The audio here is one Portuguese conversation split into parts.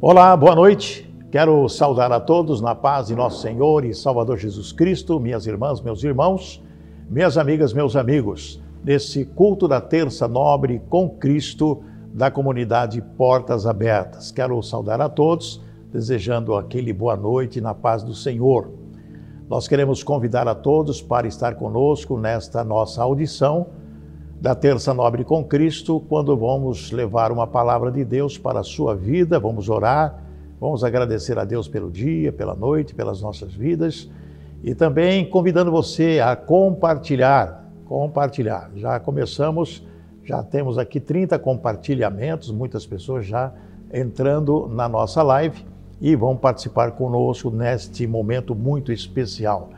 Olá, boa noite. Quero saudar a todos na paz de nosso Senhor e Salvador Jesus Cristo, minhas irmãs, meus irmãos, minhas amigas, meus amigos, nesse culto da terça nobre com Cristo da comunidade Portas Abertas. Quero saudar a todos, desejando aquele boa noite na paz do Senhor. Nós queremos convidar a todos para estar conosco nesta nossa audição da Terça Nobre com Cristo, quando vamos levar uma palavra de Deus para a sua vida, vamos orar, vamos agradecer a Deus pelo dia, pela noite, pelas nossas vidas e também convidando você a compartilhar, compartilhar. Já começamos, já temos aqui 30 compartilhamentos, muitas pessoas já entrando na nossa live e vão participar conosco neste momento muito especial.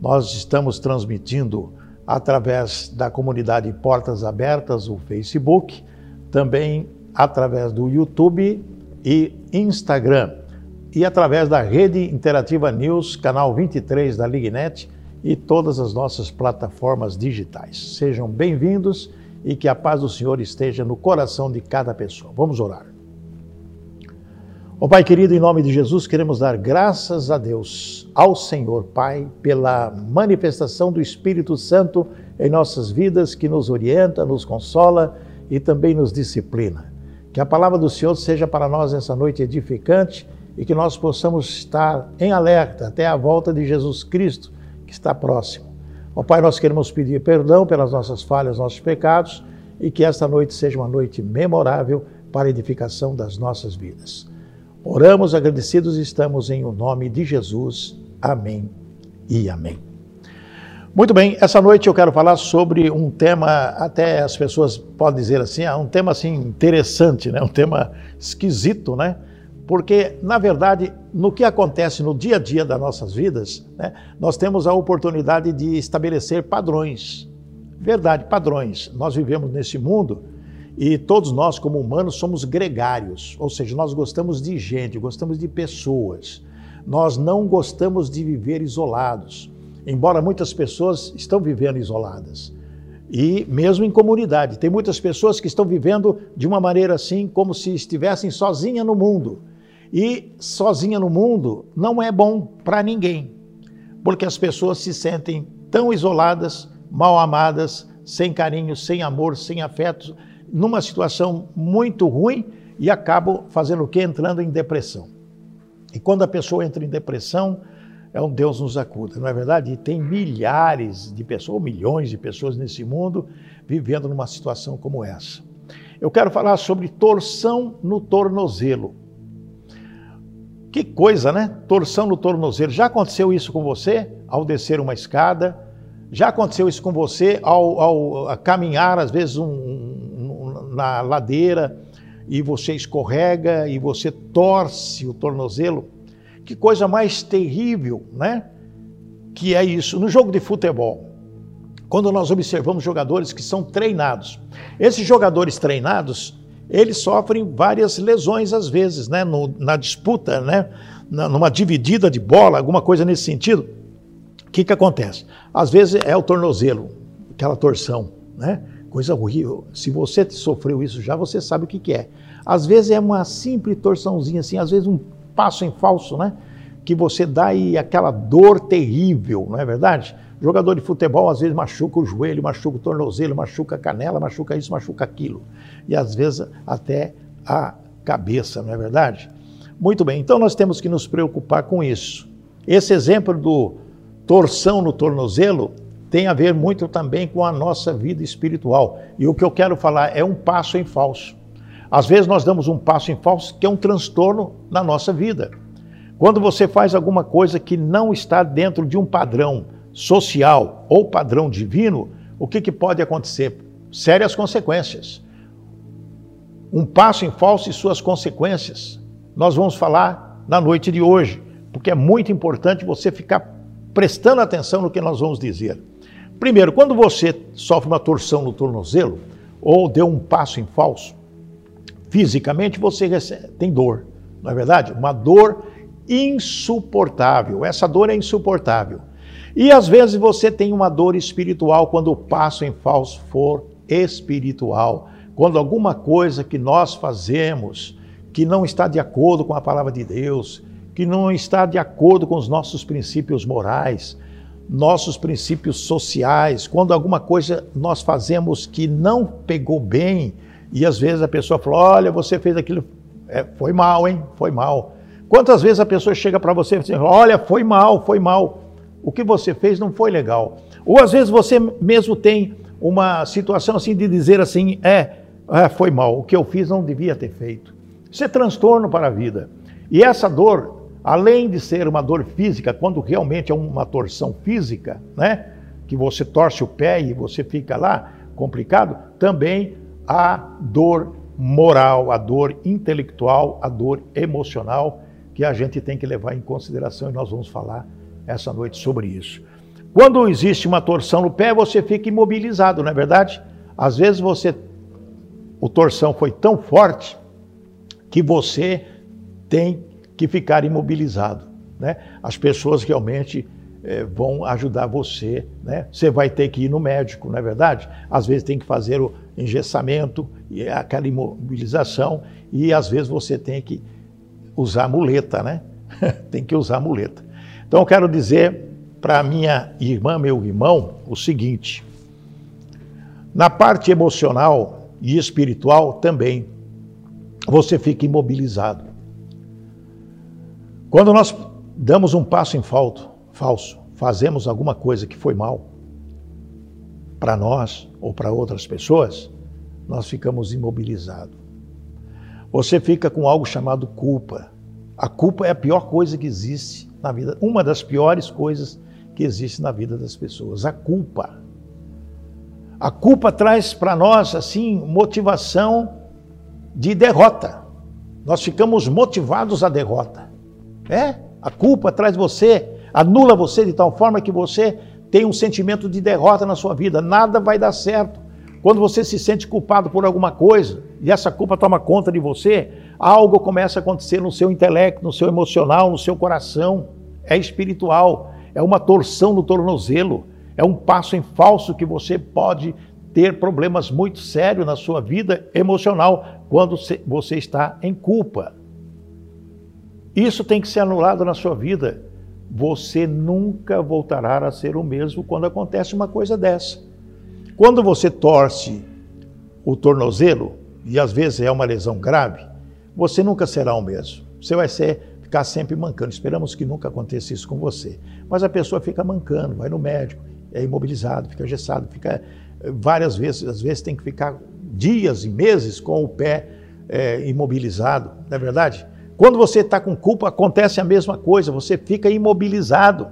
Nós estamos transmitindo através da comunidade Portas Abertas, o Facebook, também através do YouTube e Instagram, e através da Rede Interativa News, canal 23 da Lignet e todas as nossas plataformas digitais. Sejam bem-vindos e que a paz do Senhor esteja no coração de cada pessoa. Vamos orar. Ó Pai querido, em nome de Jesus, queremos dar graças a Deus, ao Senhor Pai, pela manifestação do Espírito Santo em nossas vidas, que nos orienta, nos consola e também nos disciplina. Que a palavra do Senhor seja para nós essa noite edificante e que nós possamos estar em alerta até a volta de Jesus Cristo, que está próximo. Ó Pai, nós queremos pedir perdão pelas nossas falhas, nossos pecados e que esta noite seja uma noite memorável para a edificação das nossas vidas. Oramos agradecidos e estamos em o nome de Jesus. Amém e amém. Muito bem, essa noite eu quero falar sobre um tema, até as pessoas podem dizer assim, ah, um tema assim interessante, né? um tema esquisito, né? Porque, na verdade, no que acontece no dia a dia das nossas vidas, né, nós temos a oportunidade de estabelecer padrões. Verdade, padrões. Nós vivemos nesse mundo e todos nós, como humanos, somos gregários, ou seja, nós gostamos de gente, gostamos de pessoas. Nós não gostamos de viver isolados, embora muitas pessoas estão vivendo isoladas. E mesmo em comunidade, tem muitas pessoas que estão vivendo de uma maneira assim, como se estivessem sozinha no mundo. E sozinha no mundo não é bom para ninguém, porque as pessoas se sentem tão isoladas, mal amadas, sem carinho, sem amor, sem afeto, numa situação muito ruim e acabam fazendo o quê? Entrando em depressão. E quando a pessoa entra em depressão, é um Deus nos acuda, não é verdade? E tem milhares de pessoas, ou milhões de pessoas nesse mundo vivendo numa situação como essa. Eu quero falar sobre torção no tornozelo. Que coisa, né? Torção no tornozelo. Já aconteceu isso com você ao descer uma escada? Já aconteceu isso com você ao, ao caminhar, às vezes, um, na ladeira e você escorrega e você torce o tornozelo. Que coisa mais terrível, né? Que é isso. No jogo de futebol, quando nós observamos jogadores que são treinados, esses jogadores treinados, eles sofrem várias lesões às vezes, né? No, na disputa, né? numa dividida de bola, alguma coisa nesse sentido. O que, que acontece? Às vezes é o tornozelo, aquela torção, né? Coisa horrível. Se você sofreu isso já, você sabe o que, que é. Às vezes é uma simples torçãozinha assim, às vezes um passo em falso, né? Que você dá e aquela dor terrível, não é verdade? Jogador de futebol às vezes machuca o joelho, machuca o tornozelo, machuca a canela, machuca isso, machuca aquilo. E às vezes até a cabeça, não é verdade? Muito bem, então nós temos que nos preocupar com isso. Esse exemplo do torção no tornozelo tem a ver muito também com a nossa vida espiritual. E o que eu quero falar é um passo em falso. Às vezes nós damos um passo em falso que é um transtorno na nossa vida. Quando você faz alguma coisa que não está dentro de um padrão social ou padrão divino, o que, que pode acontecer? Sérias consequências. Um passo em falso e suas consequências. Nós vamos falar na noite de hoje, porque é muito importante você ficar prestando atenção no que nós vamos dizer. Primeiro, quando você sofre uma torção no tornozelo ou deu um passo em falso, fisicamente você recebe, tem dor, não é verdade? Uma dor insuportável. Essa dor é insuportável. E às vezes você tem uma dor espiritual quando o passo em falso for espiritual. Quando alguma coisa que nós fazemos que não está de acordo com a palavra de Deus, que não está de acordo com os nossos princípios morais, nossos princípios sociais, quando alguma coisa nós fazemos que não pegou bem, e às vezes a pessoa fala: Olha, você fez aquilo, é, foi mal, hein? Foi mal. Quantas vezes a pessoa chega para você e diz: Olha, foi mal, foi mal. O que você fez não foi legal. Ou às vezes você mesmo tem uma situação assim de dizer assim: É, é foi mal, o que eu fiz não devia ter feito. Isso é transtorno para a vida. E essa dor além de ser uma dor física, quando realmente é uma torção física, né? Que você torce o pé e você fica lá complicado, também a dor moral, a dor intelectual, a dor emocional que a gente tem que levar em consideração e nós vamos falar essa noite sobre isso. Quando existe uma torção no pé, você fica imobilizado, não é verdade? Às vezes você o torção foi tão forte que você tem que ficar imobilizado. Né? As pessoas realmente é, vão ajudar você. Né? Você vai ter que ir no médico, não é verdade? Às vezes tem que fazer o engessamento e aquela imobilização, e às vezes você tem que usar muleta, né? tem que usar muleta. Então eu quero dizer para minha irmã, meu irmão, o seguinte: na parte emocional e espiritual também, você fica imobilizado. Quando nós damos um passo em falto, falso, fazemos alguma coisa que foi mal para nós ou para outras pessoas, nós ficamos imobilizados. Você fica com algo chamado culpa. A culpa é a pior coisa que existe na vida, uma das piores coisas que existe na vida das pessoas, a culpa. A culpa traz para nós assim motivação de derrota. Nós ficamos motivados à derrota. É, a culpa traz você, anula você de tal forma que você tem um sentimento de derrota na sua vida. Nada vai dar certo. Quando você se sente culpado por alguma coisa e essa culpa toma conta de você, algo começa a acontecer no seu intelecto, no seu emocional, no seu coração. É espiritual, é uma torção no tornozelo, é um passo em falso que você pode ter problemas muito sérios na sua vida emocional quando você está em culpa. Isso tem que ser anulado na sua vida. Você nunca voltará a ser o mesmo quando acontece uma coisa dessa. Quando você torce o tornozelo, e às vezes é uma lesão grave, você nunca será o mesmo. Você vai ser, ficar sempre mancando. Esperamos que nunca aconteça isso com você. Mas a pessoa fica mancando, vai no médico, é imobilizado, fica gessado, fica eh, várias vezes, às vezes tem que ficar dias e meses com o pé é, imobilizado, não é verdade? Quando você está com culpa, acontece a mesma coisa, você fica imobilizado,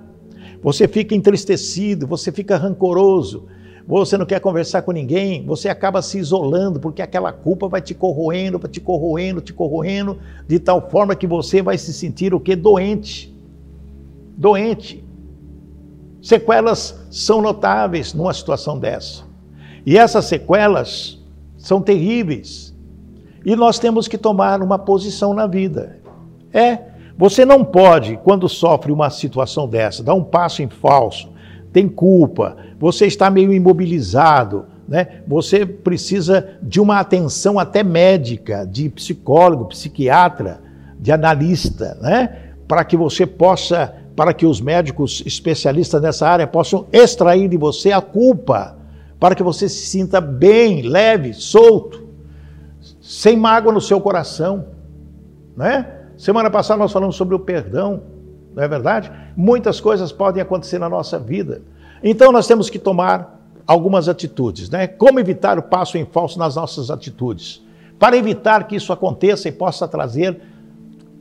você fica entristecido, você fica rancoroso, você não quer conversar com ninguém, você acaba se isolando, porque aquela culpa vai te corroendo, vai te corroendo, te corroendo, de tal forma que você vai se sentir o que? Doente. Doente. Sequelas são notáveis numa situação dessa. E essas sequelas são terríveis. E nós temos que tomar uma posição na vida. É, você não pode, quando sofre uma situação dessa, dar um passo em falso, tem culpa, você está meio imobilizado, né? Você precisa de uma atenção até médica, de psicólogo, psiquiatra, de analista, né? Para que você possa, para que os médicos especialistas nessa área possam extrair de você a culpa, para que você se sinta bem, leve, solto, sem mágoa no seu coração, né? Semana passada nós falamos sobre o perdão, não é verdade? Muitas coisas podem acontecer na nossa vida. Então nós temos que tomar algumas atitudes, né? Como evitar o passo em falso nas nossas atitudes? Para evitar que isso aconteça e possa trazer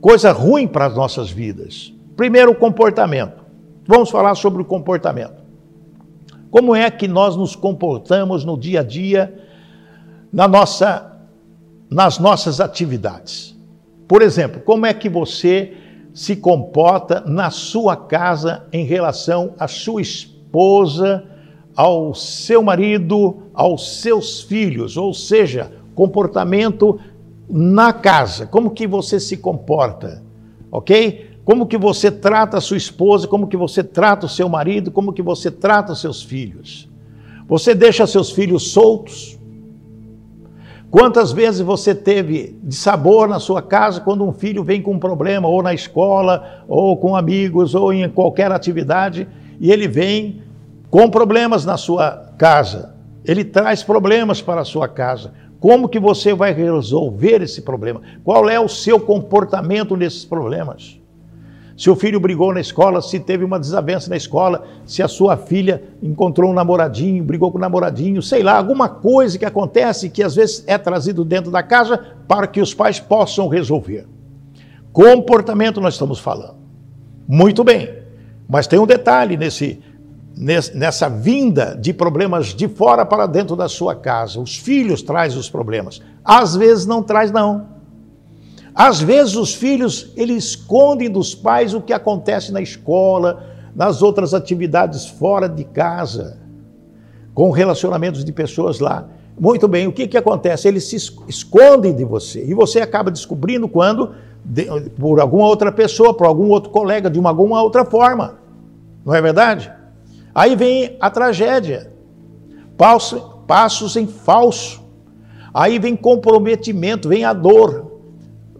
coisa ruim para as nossas vidas. Primeiro, o comportamento. Vamos falar sobre o comportamento. Como é que nós nos comportamos no dia a dia na nossa, nas nossas atividades? Por exemplo, como é que você se comporta na sua casa em relação à sua esposa, ao seu marido, aos seus filhos, ou seja, comportamento na casa, como que você se comporta, ok? Como que você trata a sua esposa, como que você trata o seu marido, como que você trata os seus filhos. Você deixa seus filhos soltos? Quantas vezes você teve de sabor na sua casa quando um filho vem com um problema, ou na escola, ou com amigos, ou em qualquer atividade, e ele vem com problemas na sua casa. Ele traz problemas para a sua casa. Como que você vai resolver esse problema? Qual é o seu comportamento nesses problemas? Se o filho brigou na escola, se teve uma desavença na escola, se a sua filha encontrou um namoradinho, brigou com o namoradinho, sei lá, alguma coisa que acontece que às vezes é trazido dentro da casa para que os pais possam resolver. Comportamento nós estamos falando. Muito bem. Mas tem um detalhe nesse nessa vinda de problemas de fora para dentro da sua casa. Os filhos trazem os problemas. Às vezes não traz não. Às vezes os filhos, eles escondem dos pais o que acontece na escola, nas outras atividades fora de casa, com relacionamentos de pessoas lá. Muito bem, o que, que acontece? Eles se escondem de você e você acaba descobrindo quando, de, por alguma outra pessoa, por algum outro colega, de uma, alguma outra forma. Não é verdade? Aí vem a tragédia, passos, passos em falso. Aí vem comprometimento, vem a dor,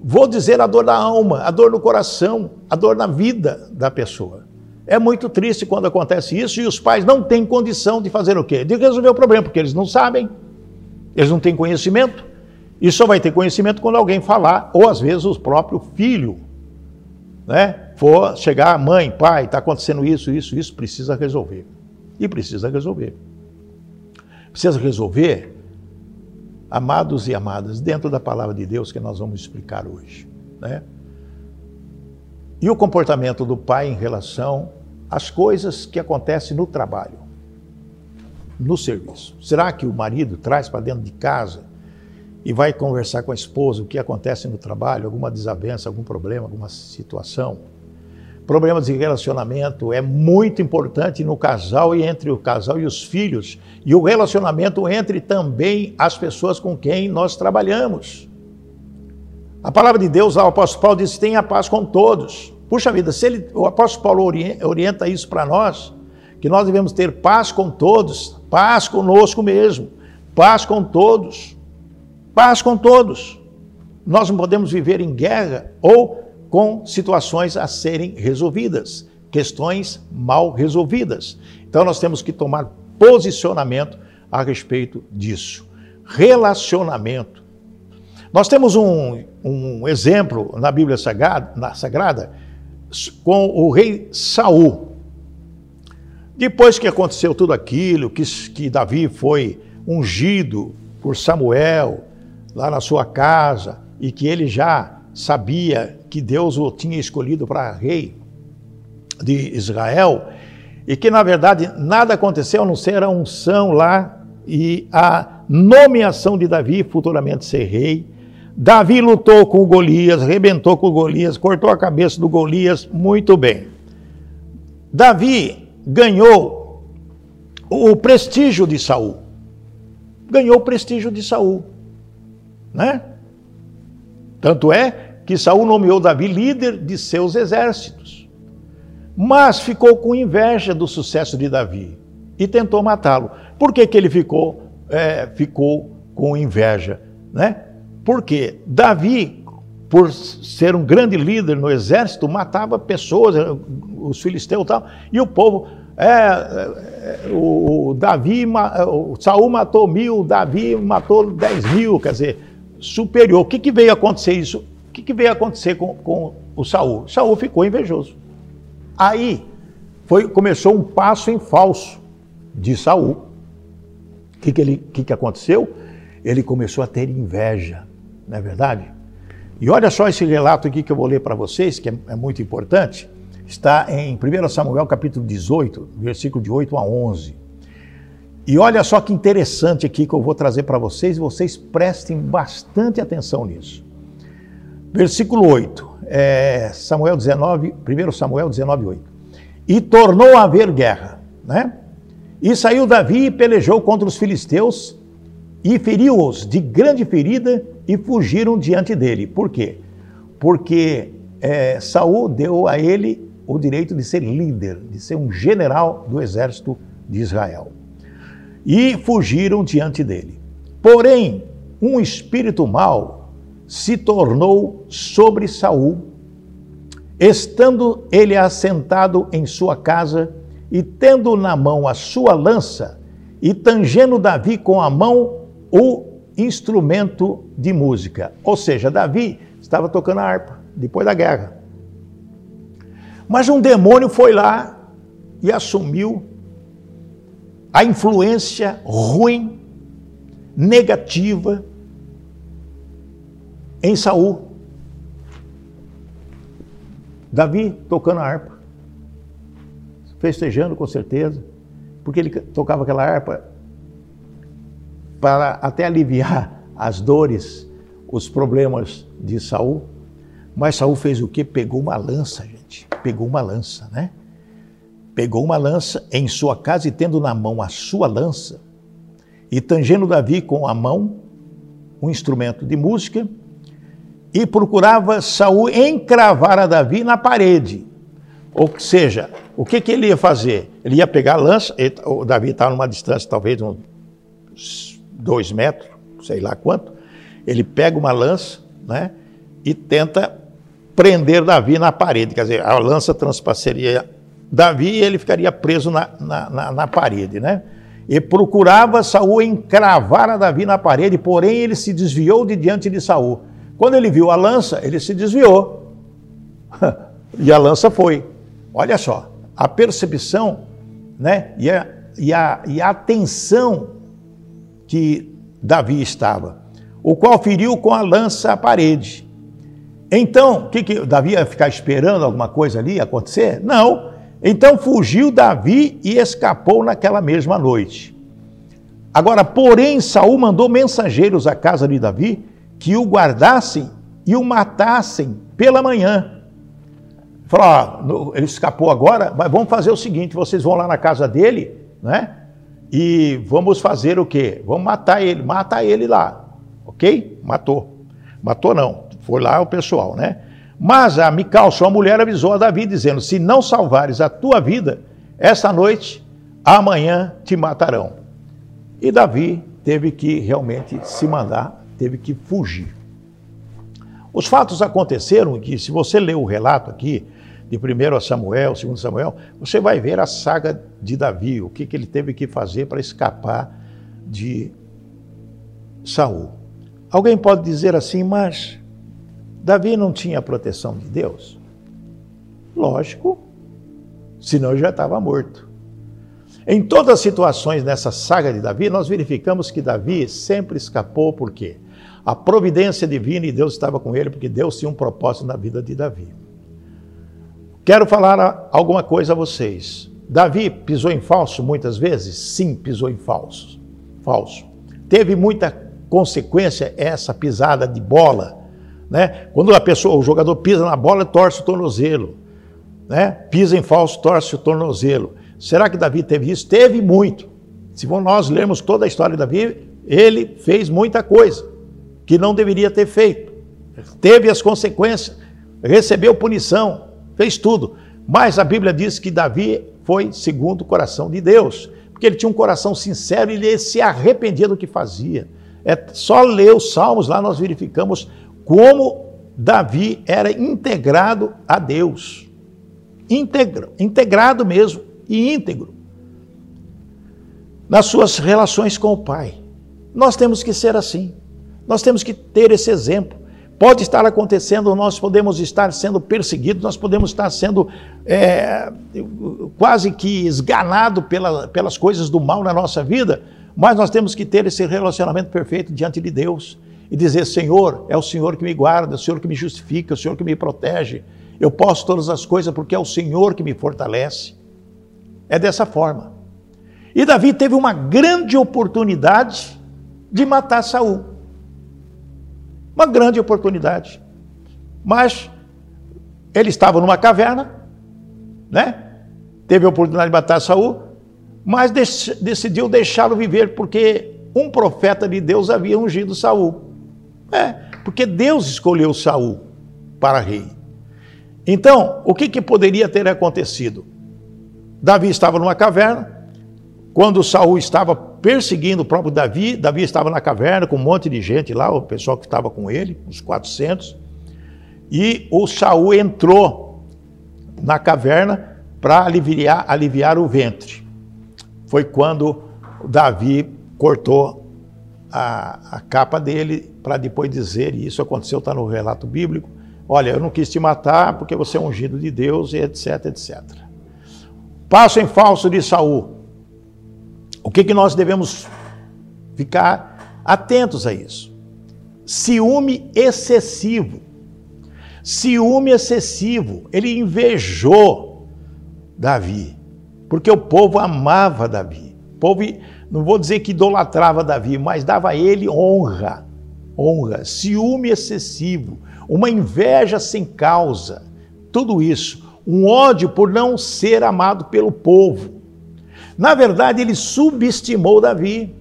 Vou dizer a dor da alma, a dor no coração, a dor na vida da pessoa. É muito triste quando acontece isso e os pais não têm condição de fazer o quê? De resolver o problema, porque eles não sabem, eles não têm conhecimento. E só vai ter conhecimento quando alguém falar, ou às vezes o próprio filho, né? For chegar, mãe, pai, está acontecendo isso, isso, isso, precisa resolver. E precisa resolver. Precisa resolver amados e amadas, dentro da palavra de Deus que nós vamos explicar hoje. Né? E o comportamento do pai em relação às coisas que acontecem no trabalho, no serviço. Será que o marido traz para dentro de casa e vai conversar com a esposa o que acontece no trabalho, alguma desavença, algum problema, alguma situação? Problemas de relacionamento é muito importante no casal e entre o casal e os filhos, e o relacionamento entre também as pessoas com quem nós trabalhamos. A palavra de Deus, o apóstolo Paulo diz: tenha paz com todos. Puxa vida, se ele, o apóstolo Paulo orienta isso para nós, que nós devemos ter paz com todos, paz conosco mesmo, paz com todos, paz com todos. Nós não podemos viver em guerra ou com situações a serem resolvidas, questões mal resolvidas. Então nós temos que tomar posicionamento a respeito disso. Relacionamento. Nós temos um, um exemplo na Bíblia Sagrada, na Sagrada com o rei Saul. Depois que aconteceu tudo aquilo, que, que Davi foi ungido por Samuel lá na sua casa e que ele já sabia que Deus o tinha escolhido para rei de Israel e que, na verdade, nada aconteceu a não ser a unção lá e a nomeação de Davi futuramente ser rei. Davi lutou com Golias, rebentou com Golias, cortou a cabeça do Golias, muito bem. Davi ganhou o prestígio de Saul. Ganhou o prestígio de Saul, né? Tanto é que Saul nomeou Davi líder de seus exércitos. Mas ficou com inveja do sucesso de Davi e tentou matá-lo. Por que, que ele ficou, é, ficou com inveja? Né? Porque Davi, por ser um grande líder no exército, matava pessoas, os filisteus e tal, e o povo. É, é, o Davi, o Saul matou mil, Davi matou dez mil, quer dizer, superior. O que, que veio acontecer isso? Que, que veio acontecer com, com o Saul? Saul ficou invejoso. Aí foi, começou um passo em falso de Saul. O que, que, ele, que, que aconteceu? Ele começou a ter inveja, não é verdade? E olha só esse relato aqui que eu vou ler para vocês, que é, é, muito importante. Está em 1 Samuel capítulo 18, versículo de 8 a 11. E olha só que interessante aqui que eu vou trazer para vocês, e vocês prestem bastante atenção nisso. Versículo 8, é Samuel 19, 1 Samuel 19, 8. E tornou a haver guerra, né? E saiu Davi e pelejou contra os filisteus e feriu-os de grande ferida e fugiram diante dele. Por quê? Porque é, Saul deu a ele o direito de ser líder, de ser um general do exército de Israel e fugiram diante dele. Porém, um espírito mau se tornou sobre Saul, estando ele assentado em sua casa e tendo na mão a sua lança e tangendo Davi com a mão o instrumento de música. Ou seja, Davi estava tocando a harpa depois da guerra. Mas um demônio foi lá e assumiu a influência ruim, negativa em Saul. Davi tocando a harpa, festejando com certeza, porque ele tocava aquela harpa para até aliviar as dores, os problemas de Saul. Mas Saul fez o que? Pegou uma lança, gente. Pegou uma lança, né? Pegou uma lança em sua casa e tendo na mão a sua lança, e tangendo Davi com a mão um instrumento de música, e procurava Saul encravar a Davi na parede. Ou seja, o que, que ele ia fazer? Ele ia pegar a lança, o Davi estava numa distância talvez uns dois metros, sei lá quanto, ele pega uma lança né, e tenta prender Davi na parede. Quer dizer, a lança transpassaria Davi e ele ficaria preso na, na, na, na parede, né? E procurava Saul encravar a Davi na parede, porém ele se desviou de diante de Saul. Quando ele viu a lança, ele se desviou. e a lança foi. Olha só, a percepção né, e, a, e, a, e a atenção que Davi estava, o qual feriu com a lança a parede. Então, que, que Davi ia ficar esperando alguma coisa ali acontecer? Não. Então fugiu Davi e escapou naquela mesma noite. Agora, porém, Saul mandou mensageiros à casa de Davi que o guardassem e o matassem pela manhã. Falou: ele escapou agora, mas vamos fazer o seguinte: vocês vão lá na casa dele, né? E vamos fazer o quê? Vamos matar ele, mata ele lá, ok? Matou. Matou não, foi lá o pessoal, né? Mas a Mical, sua mulher, avisou a Davi, dizendo: Se não salvares a tua vida, esta noite, amanhã te matarão. E Davi teve que realmente se mandar, teve que fugir. Os fatos aconteceram que, se você ler o relato aqui, de 1 Samuel, 2 Samuel, você vai ver a saga de Davi, o que, que ele teve que fazer para escapar de Saul. Alguém pode dizer assim, mas Davi não tinha proteção de Deus? Lógico, senão já estava morto. Em todas as situações nessa saga de Davi, nós verificamos que Davi sempre escapou, por quê? A providência divina e Deus estava com ele, porque Deus tinha um propósito na vida de Davi. Quero falar alguma coisa a vocês. Davi pisou em falso muitas vezes? Sim, pisou em falso. Falso. Teve muita consequência essa pisada de bola né? Quando a pessoa, o jogador pisa na bola, torce o tornozelo. Né? Pisa em falso, torce o tornozelo. Será que Davi teve isso? Teve muito. Se nós lermos toda a história de Davi, ele fez muita coisa que não deveria ter feito. Teve as consequências, recebeu punição, fez tudo. Mas a Bíblia diz que Davi foi segundo o coração de Deus, porque ele tinha um coração sincero e ele se arrependia do que fazia. É só ler os salmos lá nós verificamos como Davi era integrado a Deus. Integrado mesmo e íntegro nas suas relações com o Pai. Nós temos que ser assim. Nós temos que ter esse exemplo. Pode estar acontecendo, nós podemos estar sendo perseguidos, nós podemos estar sendo é, quase que esganado pela, pelas coisas do mal na nossa vida, mas nós temos que ter esse relacionamento perfeito diante de Deus e dizer: Senhor, é o Senhor que me guarda, é o Senhor que me justifica, é o Senhor que me protege. Eu posso todas as coisas porque é o Senhor que me fortalece. É dessa forma. E Davi teve uma grande oportunidade de matar Saul. Uma grande oportunidade. Mas ele estava numa caverna, né? Teve a oportunidade de matar Saul, mas decidiu deixá-lo viver porque um profeta de Deus havia ungido Saul. É, porque Deus escolheu Saul para rei. Então, o que, que poderia ter acontecido? Davi estava numa caverna, quando Saul estava perseguindo o próprio Davi, Davi estava na caverna com um monte de gente lá, o pessoal que estava com ele, uns 400, e o Saul entrou na caverna para aliviar, aliviar o ventre. Foi quando Davi cortou a, a capa dele para depois dizer, e isso aconteceu, está no relato bíblico, olha, eu não quis te matar porque você é ungido de Deus, e etc, etc. Passo em falso de Saul. O que, que nós devemos ficar atentos a isso? Ciúme excessivo. Ciúme excessivo. Ele invejou Davi, porque o povo amava Davi. O povo, não vou dizer que idolatrava Davi, mas dava a ele honra. Honra, ciúme excessivo, uma inveja sem causa. Tudo isso, um ódio por não ser amado pelo povo na verdade, ele subestimou Davi.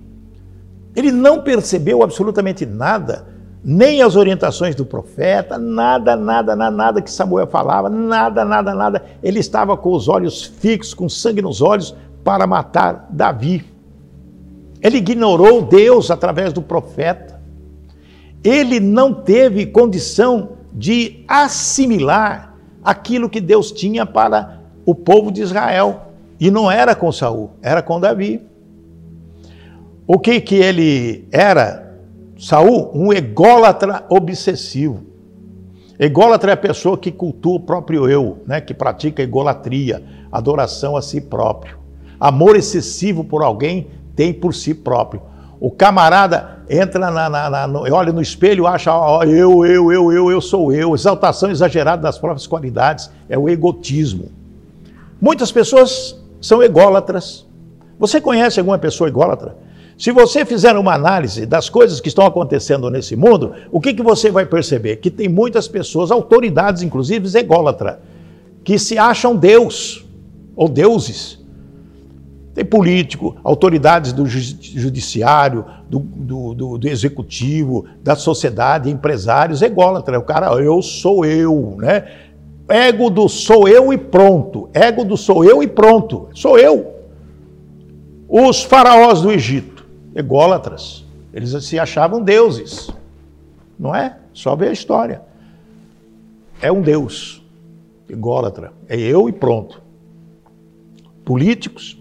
Ele não percebeu absolutamente nada, nem as orientações do profeta, nada, nada, nada, nada que Samuel falava, nada, nada, nada. Ele estava com os olhos fixos, com sangue nos olhos, para matar Davi. Ele ignorou Deus através do profeta. Ele não teve condição de assimilar aquilo que Deus tinha para o povo de Israel. E não era com Saul, era com Davi. O que que ele era? Saul, um ególatra obsessivo. Ególatra é a pessoa que cultua o próprio eu, né? que pratica egolatria, adoração a si próprio. Amor excessivo por alguém tem por si próprio. O camarada entra na, na, na no, olha no espelho, acha ó, eu, eu, eu, eu, eu sou eu. Exaltação exagerada das próprias qualidades é o egotismo. Muitas pessoas são ególatras. Você conhece alguma pessoa ególatra? Se você fizer uma análise das coisas que estão acontecendo nesse mundo, o que, que você vai perceber? Que tem muitas pessoas, autoridades inclusive, ególatras, que se acham Deus ou deuses. Tem político, autoridades do judiciário, do, do, do, do executivo, da sociedade, empresários, ególatra. O cara, eu sou eu, né? Ego do sou eu e pronto. Ego do sou eu e pronto. Sou eu. Os faraós do Egito, ególatras, eles se achavam deuses. Não é? Só ver a história. É um deus. Ególatra. É eu e pronto. Políticos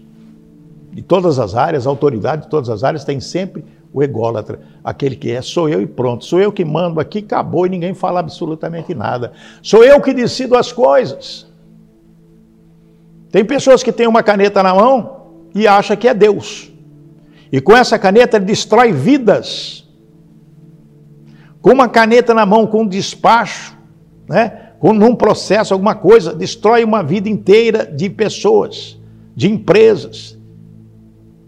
de todas as áreas, autoridades de todas as áreas, têm sempre o ególatra, aquele que é, sou eu e pronto, sou eu que mando aqui, acabou e ninguém fala absolutamente nada. Sou eu que decido as coisas. Tem pessoas que têm uma caneta na mão e acha que é Deus. E com essa caneta ele destrói vidas. Com uma caneta na mão, com um despacho, né? com um processo, alguma coisa, destrói uma vida inteira de pessoas, de empresas,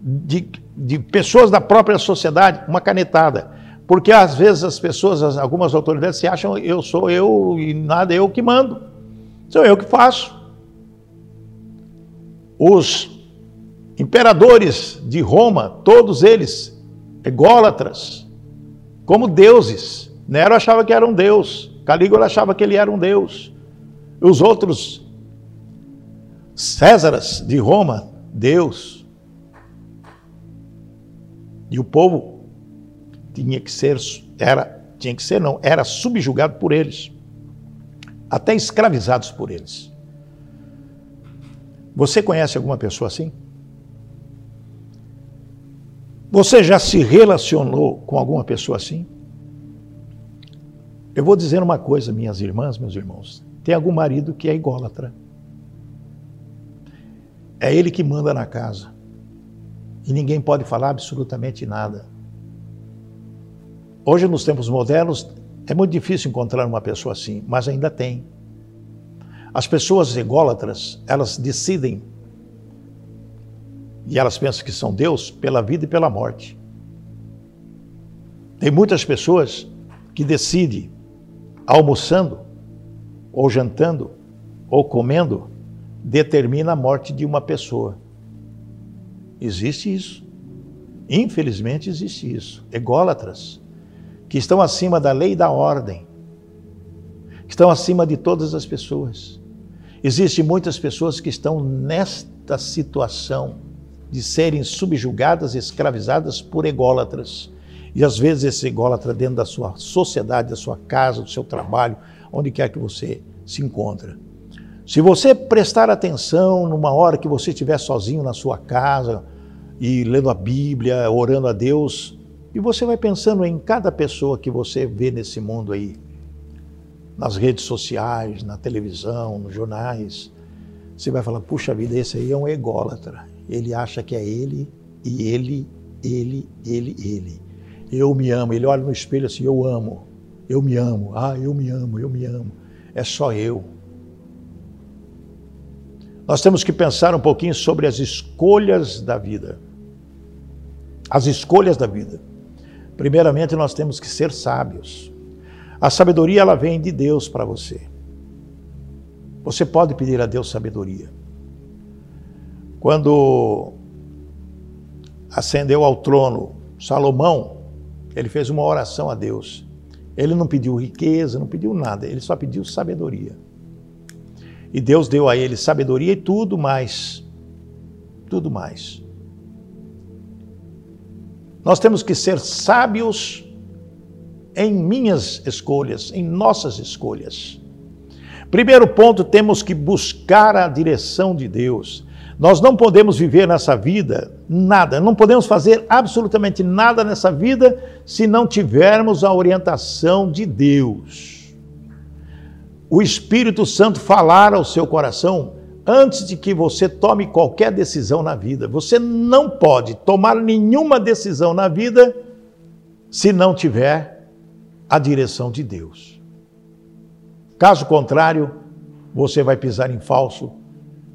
de de pessoas da própria sociedade, uma canetada. Porque às vezes as pessoas, algumas autoridades se acham eu sou eu e nada eu que mando. Sou eu que faço. Os imperadores de Roma, todos eles ególatras, como deuses. Nero achava que era um deus, Calígula achava que ele era um deus. Os outros Césaras de Roma, Deus. E o povo tinha que ser, era, tinha que ser não, era subjugado por eles, até escravizados por eles. Você conhece alguma pessoa assim? Você já se relacionou com alguma pessoa assim? Eu vou dizer uma coisa, minhas irmãs, meus irmãos. Tem algum marido que é ególatra. É ele que manda na casa e ninguém pode falar absolutamente nada. Hoje, nos tempos modernos, é muito difícil encontrar uma pessoa assim, mas ainda tem. As pessoas ególatras, elas decidem e elas pensam que são Deus pela vida e pela morte. Tem muitas pessoas que decidem, almoçando, ou jantando, ou comendo, determina a morte de uma pessoa. Existe isso. Infelizmente existe isso. Ególatras, que estão acima da lei e da ordem, que estão acima de todas as pessoas. Existem muitas pessoas que estão nesta situação de serem subjugadas escravizadas por ególatras. E às vezes esse ególatra dentro da sua sociedade, da sua casa, do seu trabalho, onde quer que você se encontra. Se você prestar atenção numa hora que você estiver sozinho na sua casa e lendo a Bíblia, orando a Deus, e você vai pensando em cada pessoa que você vê nesse mundo aí, nas redes sociais, na televisão, nos jornais, você vai falar: puxa vida, esse aí é um ególatra. Ele acha que é ele e ele, ele, ele, ele. Eu me amo. Ele olha no espelho assim: eu amo, eu me amo. Ah, eu me amo, eu me amo. É só eu. Nós temos que pensar um pouquinho sobre as escolhas da vida. As escolhas da vida. Primeiramente, nós temos que ser sábios. A sabedoria ela vem de Deus para você. Você pode pedir a Deus sabedoria. Quando ascendeu ao trono Salomão, ele fez uma oração a Deus. Ele não pediu riqueza, não pediu nada, ele só pediu sabedoria. E Deus deu a ele sabedoria e tudo mais. Tudo mais. Nós temos que ser sábios em minhas escolhas, em nossas escolhas. Primeiro ponto, temos que buscar a direção de Deus. Nós não podemos viver nessa vida nada, não podemos fazer absolutamente nada nessa vida se não tivermos a orientação de Deus. O Espírito Santo falar ao seu coração antes de que você tome qualquer decisão na vida. Você não pode tomar nenhuma decisão na vida se não tiver a direção de Deus. Caso contrário, você vai pisar em falso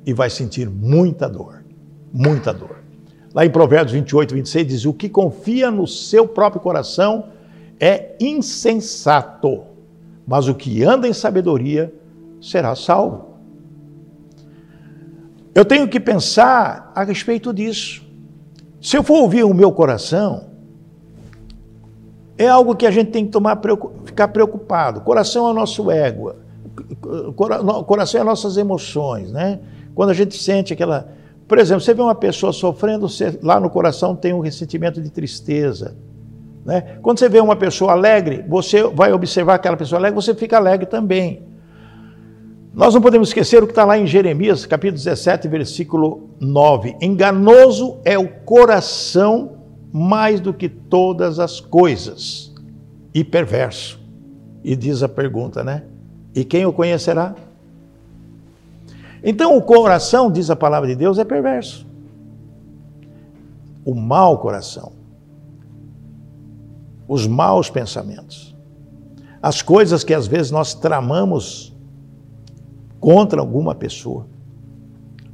e vai sentir muita dor, muita dor. Lá em Provérbios 28, 26 diz: O que confia no seu próprio coração é insensato, mas o que anda em sabedoria será salvo. Eu tenho que pensar a respeito disso. Se eu for ouvir o meu coração, é algo que a gente tem que tomar, ficar preocupado. Coração é o nosso ego. Coração é nossas emoções, né? Quando a gente sente aquela. Por exemplo, você vê uma pessoa sofrendo, você, lá no coração tem um ressentimento de tristeza. Né? Quando você vê uma pessoa alegre, você vai observar aquela pessoa alegre, você fica alegre também. Nós não podemos esquecer o que está lá em Jeremias, capítulo 17, versículo 9. Enganoso é o coração mais do que todas as coisas, e perverso. E diz a pergunta, né? E quem o conhecerá? Então o coração, diz a palavra de Deus, é perverso. O mau coração. Os maus pensamentos. As coisas que às vezes nós tramamos contra alguma pessoa.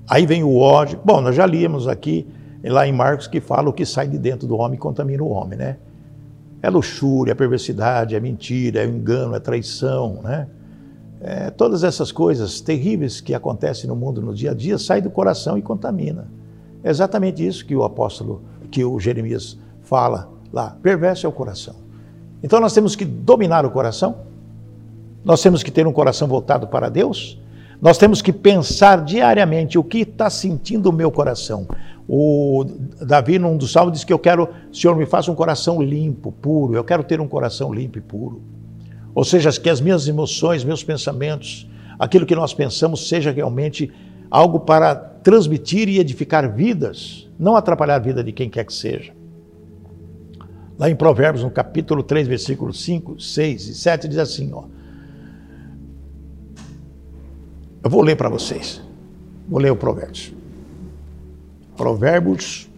Aí vem o ódio. Bom, nós já líamos aqui lá em Marcos que fala o que sai de dentro do homem contamina o homem, né? É luxúria, é perversidade, é mentira, é engano, é traição, né? É, todas essas coisas terríveis que acontecem no mundo no dia a dia saem do coração e contamina. É exatamente isso que o apóstolo, que o Jeremias fala lá. Perverso é o coração. Então nós temos que dominar o coração. Nós temos que ter um coração voltado para Deus. Nós temos que pensar diariamente o que está sentindo o meu coração. O Davi, num dos salmos, diz que eu quero, Senhor, me faça um coração limpo, puro. Eu quero ter um coração limpo e puro. Ou seja, que as minhas emoções, meus pensamentos, aquilo que nós pensamos seja realmente algo para transmitir e edificar vidas, não atrapalhar a vida de quem quer que seja. Lá em Provérbios, no capítulo 3, versículos 5, 6 e 7, diz assim, ó. Eu vou ler para vocês. Vou ler o Provérbios. Provérbios,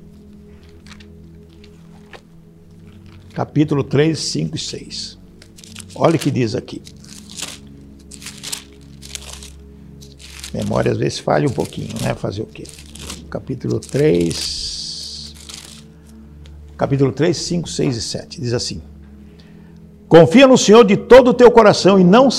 capítulo 3, 5 e 6. Olha o que diz aqui. Memória às vezes falha um pouquinho, né? Fazer o quê? Capítulo 3. Capítulo 3, 5, 6 e 7. Diz assim: Confia no Senhor de todo o teu coração e não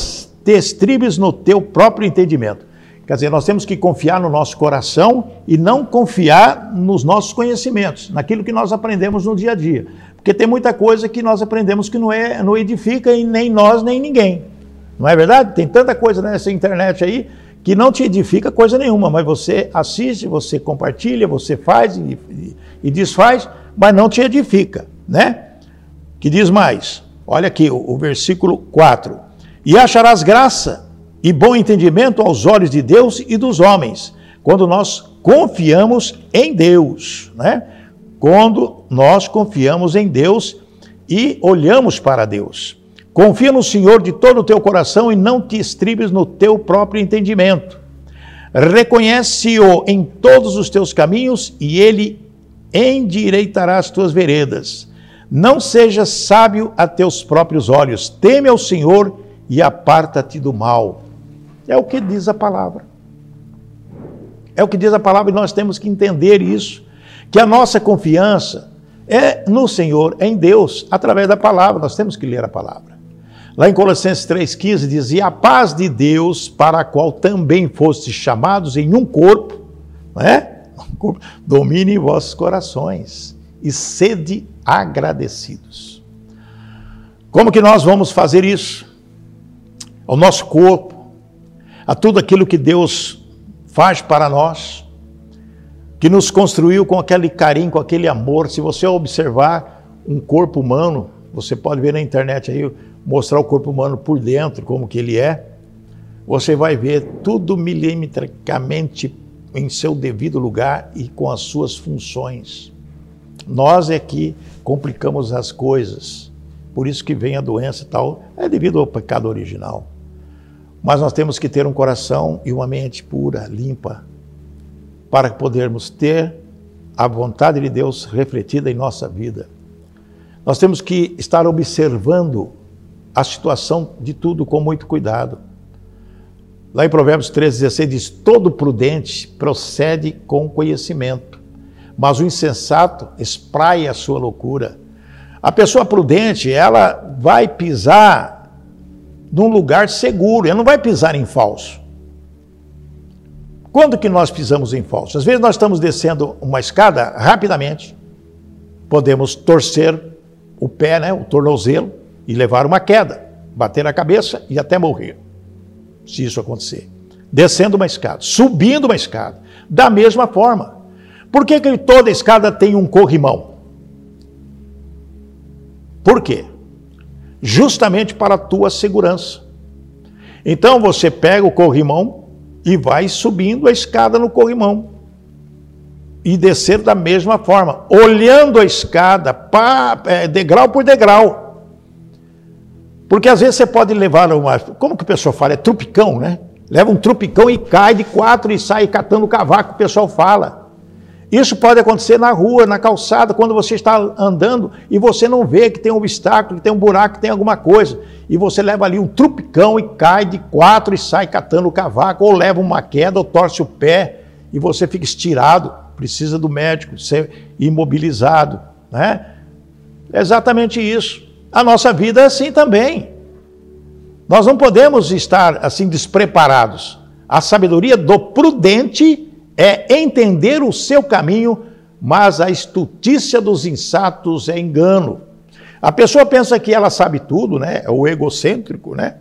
te estribes no teu próprio entendimento. Quer dizer, nós temos que confiar no nosso coração e não confiar nos nossos conhecimentos, naquilo que nós aprendemos no dia a dia. Porque tem muita coisa que nós aprendemos que não, é, não edifica nem nós, nem ninguém. Não é verdade? Tem tanta coisa nessa internet aí que não te edifica coisa nenhuma, mas você assiste, você compartilha, você faz e, e, e desfaz, mas não te edifica, né? Que diz mais, olha aqui o, o versículo 4: E acharás graça e bom entendimento aos olhos de Deus e dos homens, quando nós confiamos em Deus, né? Quando nós confiamos em Deus e olhamos para Deus. Confia no Senhor de todo o teu coração e não te estribes no teu próprio entendimento. Reconhece-o em todos os teus caminhos e ele endireitará as tuas veredas. Não sejas sábio a teus próprios olhos, teme ao Senhor e aparta-te do mal. É o que diz a palavra. É o que diz a palavra e nós temos que entender isso, que a nossa confiança é no Senhor, é em Deus, através da palavra. Nós temos que ler a palavra. Lá em Colossenses 3,15 dizia: A paz de Deus, para a qual também fostes chamados em um corpo, né? domine em vossos corações e sede agradecidos. Como que nós vamos fazer isso? Ao nosso corpo, a tudo aquilo que Deus faz para nós, que nos construiu com aquele carinho, com aquele amor. Se você observar um corpo humano, você pode ver na internet aí mostrar o corpo humano por dentro, como que ele é, você vai ver tudo milimetricamente em seu devido lugar e com as suas funções. Nós é que complicamos as coisas. Por isso que vem a doença e tal, é devido ao pecado original. Mas nós temos que ter um coração e uma mente pura, limpa, para podermos ter a vontade de Deus refletida em nossa vida. Nós temos que estar observando a situação de tudo com muito cuidado. Lá em Provérbios 13, 16 diz: Todo prudente procede com conhecimento, mas o insensato espraia a sua loucura. A pessoa prudente, ela vai pisar num lugar seguro, ela não vai pisar em falso. Quando que nós pisamos em falso? Às vezes nós estamos descendo uma escada rapidamente, podemos torcer o pé, né, o tornozelo, e levar uma queda, bater a cabeça e até morrer, se isso acontecer. Descendo uma escada, subindo uma escada, da mesma forma. Por que, que toda escada tem um corrimão? Por quê? Justamente para a tua segurança. Então você pega o corrimão e vai subindo a escada no corrimão. E descer da mesma forma, olhando a escada, pá, é, degrau por degrau. Porque às vezes você pode levar uma. Como que o pessoal fala? É trupicão, né? Leva um trupicão e cai de quatro e sai catando o cavaco, o pessoal fala. Isso pode acontecer na rua, na calçada, quando você está andando e você não vê que tem um obstáculo, que tem um buraco, que tem alguma coisa. E você leva ali um trupicão e cai de quatro e sai catando o cavaco, ou leva uma queda, ou torce o pé e você fica estirado, precisa do médico, ser imobilizado. Né? É exatamente isso. A nossa vida é assim também. Nós não podemos estar assim despreparados. A sabedoria do prudente é entender o seu caminho, mas a estutícia dos insatos é engano. A pessoa pensa que ela sabe tudo, né? É o egocêntrico, né?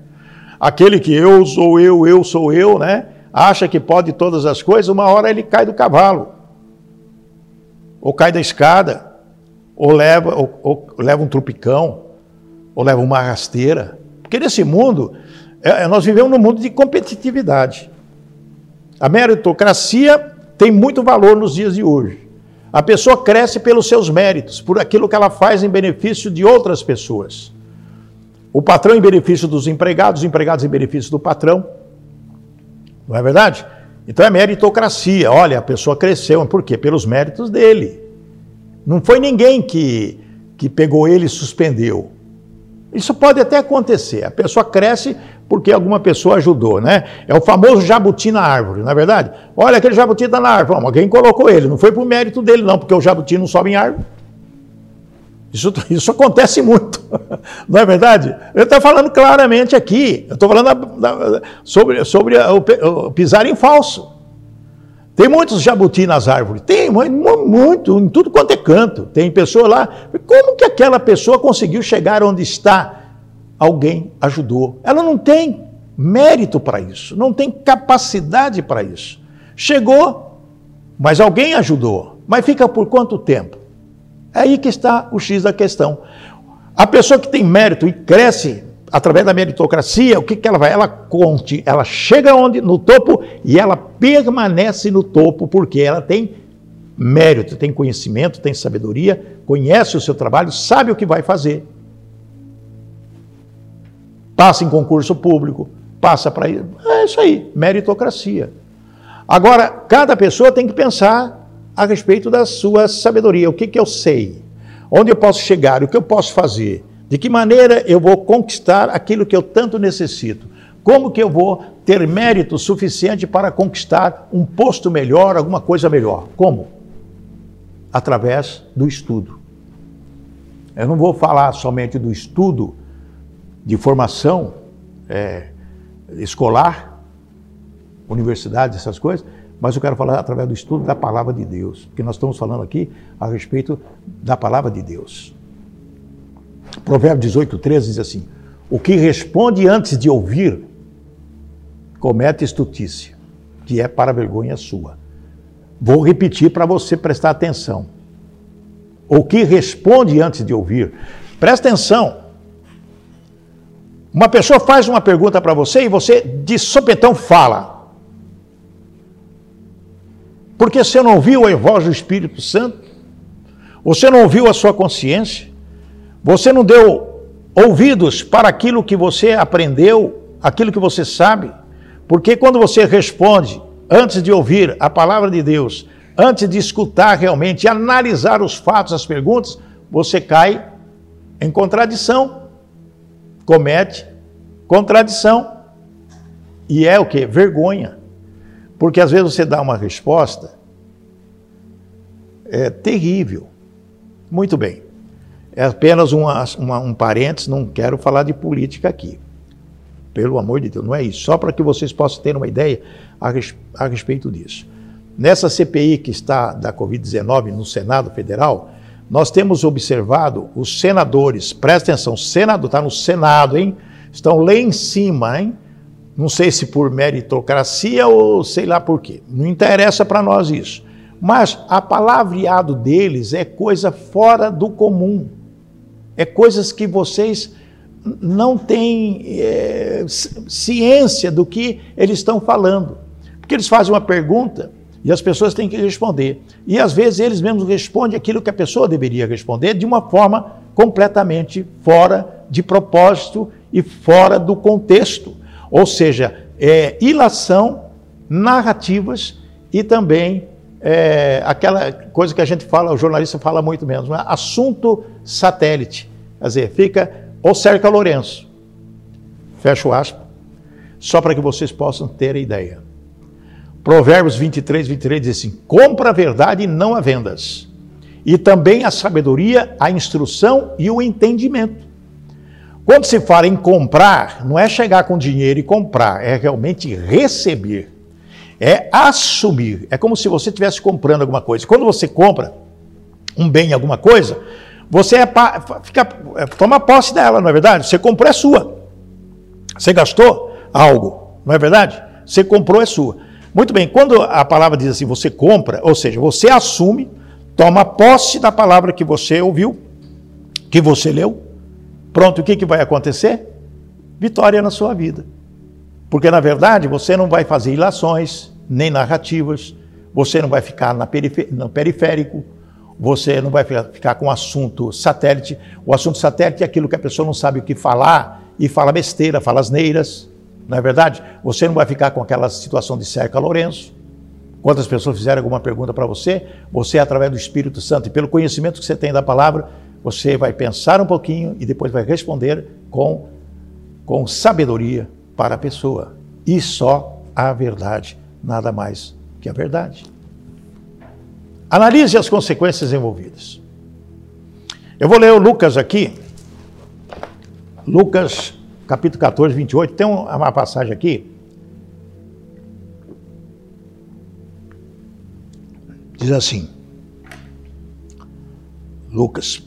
Aquele que eu sou eu, eu sou eu, né? Acha que pode todas as coisas, uma hora ele cai do cavalo. Ou cai da escada, ou leva, ou, ou leva um trupicão ou leva uma rasteira. Porque nesse mundo, é, nós vivemos num mundo de competitividade. A meritocracia tem muito valor nos dias de hoje. A pessoa cresce pelos seus méritos, por aquilo que ela faz em benefício de outras pessoas. O patrão em benefício dos empregados, os empregados em benefício do patrão. Não é verdade? Então é meritocracia. Olha, a pessoa cresceu. Por quê? Pelos méritos dele. Não foi ninguém que, que pegou ele e suspendeu. Isso pode até acontecer. A pessoa cresce porque alguma pessoa ajudou, né? É o famoso jabuti na árvore, não é verdade? Olha, aquele jabuti está na árvore. Bom, alguém colocou ele, não foi por mérito dele, não, porque o jabuti não sobe em árvore. Isso, isso acontece muito, não é verdade? Eu estou falando claramente aqui, eu estou falando da, da, sobre, sobre o, o pisar em falso. Tem muitos jabuti nas árvores, tem muito, em tudo quanto é canto. Tem pessoa lá. Como que aquela pessoa conseguiu chegar onde está? Alguém ajudou. Ela não tem mérito para isso, não tem capacidade para isso. Chegou, mas alguém ajudou. Mas fica por quanto tempo? É aí que está o X da questão. A pessoa que tem mérito e cresce através da meritocracia, o que, que ela vai? Ela conte, ela chega onde? No topo e ela permanece no topo porque ela tem mérito, tem conhecimento, tem sabedoria, conhece o seu trabalho, sabe o que vai fazer. Passa em concurso público, passa para. É isso aí, meritocracia. Agora, cada pessoa tem que pensar a respeito da sua sabedoria. O que, que eu sei? Onde eu posso chegar? O que eu posso fazer? De que maneira eu vou conquistar aquilo que eu tanto necessito? Como que eu vou ter mérito suficiente para conquistar um posto melhor, alguma coisa melhor? Como? Através do estudo. Eu não vou falar somente do estudo de formação é, escolar, universidade, essas coisas, mas eu quero falar através do estudo da palavra de Deus, porque nós estamos falando aqui a respeito da palavra de Deus. Provérbio 18, 13 diz assim: O que responde antes de ouvir, comete estutícia, que é para vergonha sua. Vou repetir para você prestar atenção. O que responde antes de ouvir, presta atenção. Uma pessoa faz uma pergunta para você e você de sopetão fala. Porque você não ouviu a voz do Espírito Santo? Você não ouviu a sua consciência? Você não deu ouvidos para aquilo que você aprendeu, aquilo que você sabe? Porque quando você responde antes de ouvir a palavra de Deus, antes de escutar realmente, analisar os fatos, as perguntas, você cai em contradição comete contradição. E é o que? Vergonha. Porque às vezes você dá uma resposta é terrível. Muito bem. É apenas uma, um parênteses, não quero falar de política aqui. Pelo amor de Deus, não é isso. Só para que vocês possam ter uma ideia a, res, a respeito disso. Nessa CPI que está da Covid-19 no Senado Federal, nós temos observado os senadores, presta atenção, Senado, está no Senado, hein? Estão lá em cima, hein? Não sei se por meritocracia ou sei lá por quê. Não interessa para nós isso. Mas a palavreado deles é coisa fora do comum. É coisas que vocês não têm é, ciência do que eles estão falando. Porque eles fazem uma pergunta e as pessoas têm que responder. E às vezes eles mesmos respondem aquilo que a pessoa deveria responder de uma forma completamente fora de propósito e fora do contexto. Ou seja, é, ilação, narrativas e também é, aquela coisa que a gente fala, o jornalista fala muito menos, né? assunto satélite. Quer dizer, fica ou cerca Lourenço. Fecha o aspa, só para que vocês possam ter a ideia. Provérbios 23, 23 diz assim: compra a verdade e não a vendas. E também a sabedoria, a instrução e o entendimento. Quando se fala em comprar, não é chegar com dinheiro e comprar, é realmente receber. É assumir. É como se você estivesse comprando alguma coisa. Quando você compra um bem, alguma coisa, você é fica, é, toma posse dela, não é verdade? Você comprou, é sua. Você gastou algo, não é verdade? Você comprou, é sua. Muito bem, quando a palavra diz assim, você compra, ou seja, você assume, toma posse da palavra que você ouviu, que você leu, pronto, o que, que vai acontecer? Vitória na sua vida. Porque, na verdade, você não vai fazer ilações, nem narrativas, você não vai ficar no periférico, você não vai ficar com assunto satélite. O assunto satélite é aquilo que a pessoa não sabe o que falar e fala besteira, fala asneiras. Não é verdade? Você não vai ficar com aquela situação de cerca Lourenço. Quantas pessoas fizeram alguma pergunta para você, você, através do Espírito Santo e pelo conhecimento que você tem da palavra, você vai pensar um pouquinho e depois vai responder com, com sabedoria para a pessoa. E só a verdade, nada mais que a verdade. Analise as consequências envolvidas. Eu vou ler o Lucas aqui. Lucas capítulo 14, 28, tem uma passagem aqui. Diz assim, Lucas: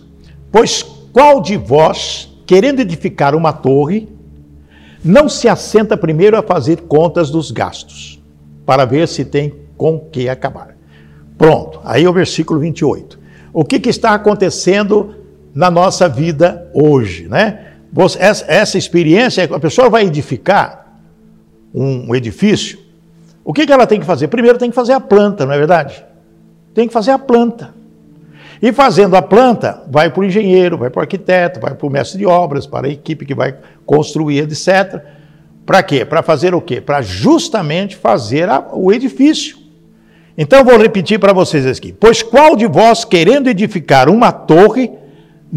Pois qual de vós, querendo edificar uma torre, não se assenta primeiro a fazer contas dos gastos, para ver se tem com que acabar. Pronto, aí é o versículo 28. O que, que está acontecendo na nossa vida hoje, né? Essa experiência, a pessoa vai edificar um edifício, o que, que ela tem que fazer? Primeiro tem que fazer a planta, não é verdade? Tem que fazer a planta. E fazendo a planta, vai para o engenheiro, vai para o arquiteto, vai para o mestre de obras, para a equipe que vai construir, etc. Para quê? Para fazer o quê? Para justamente fazer a, o edifício. Então vou repetir para vocês aqui. Pois qual de vós, querendo edificar uma torre,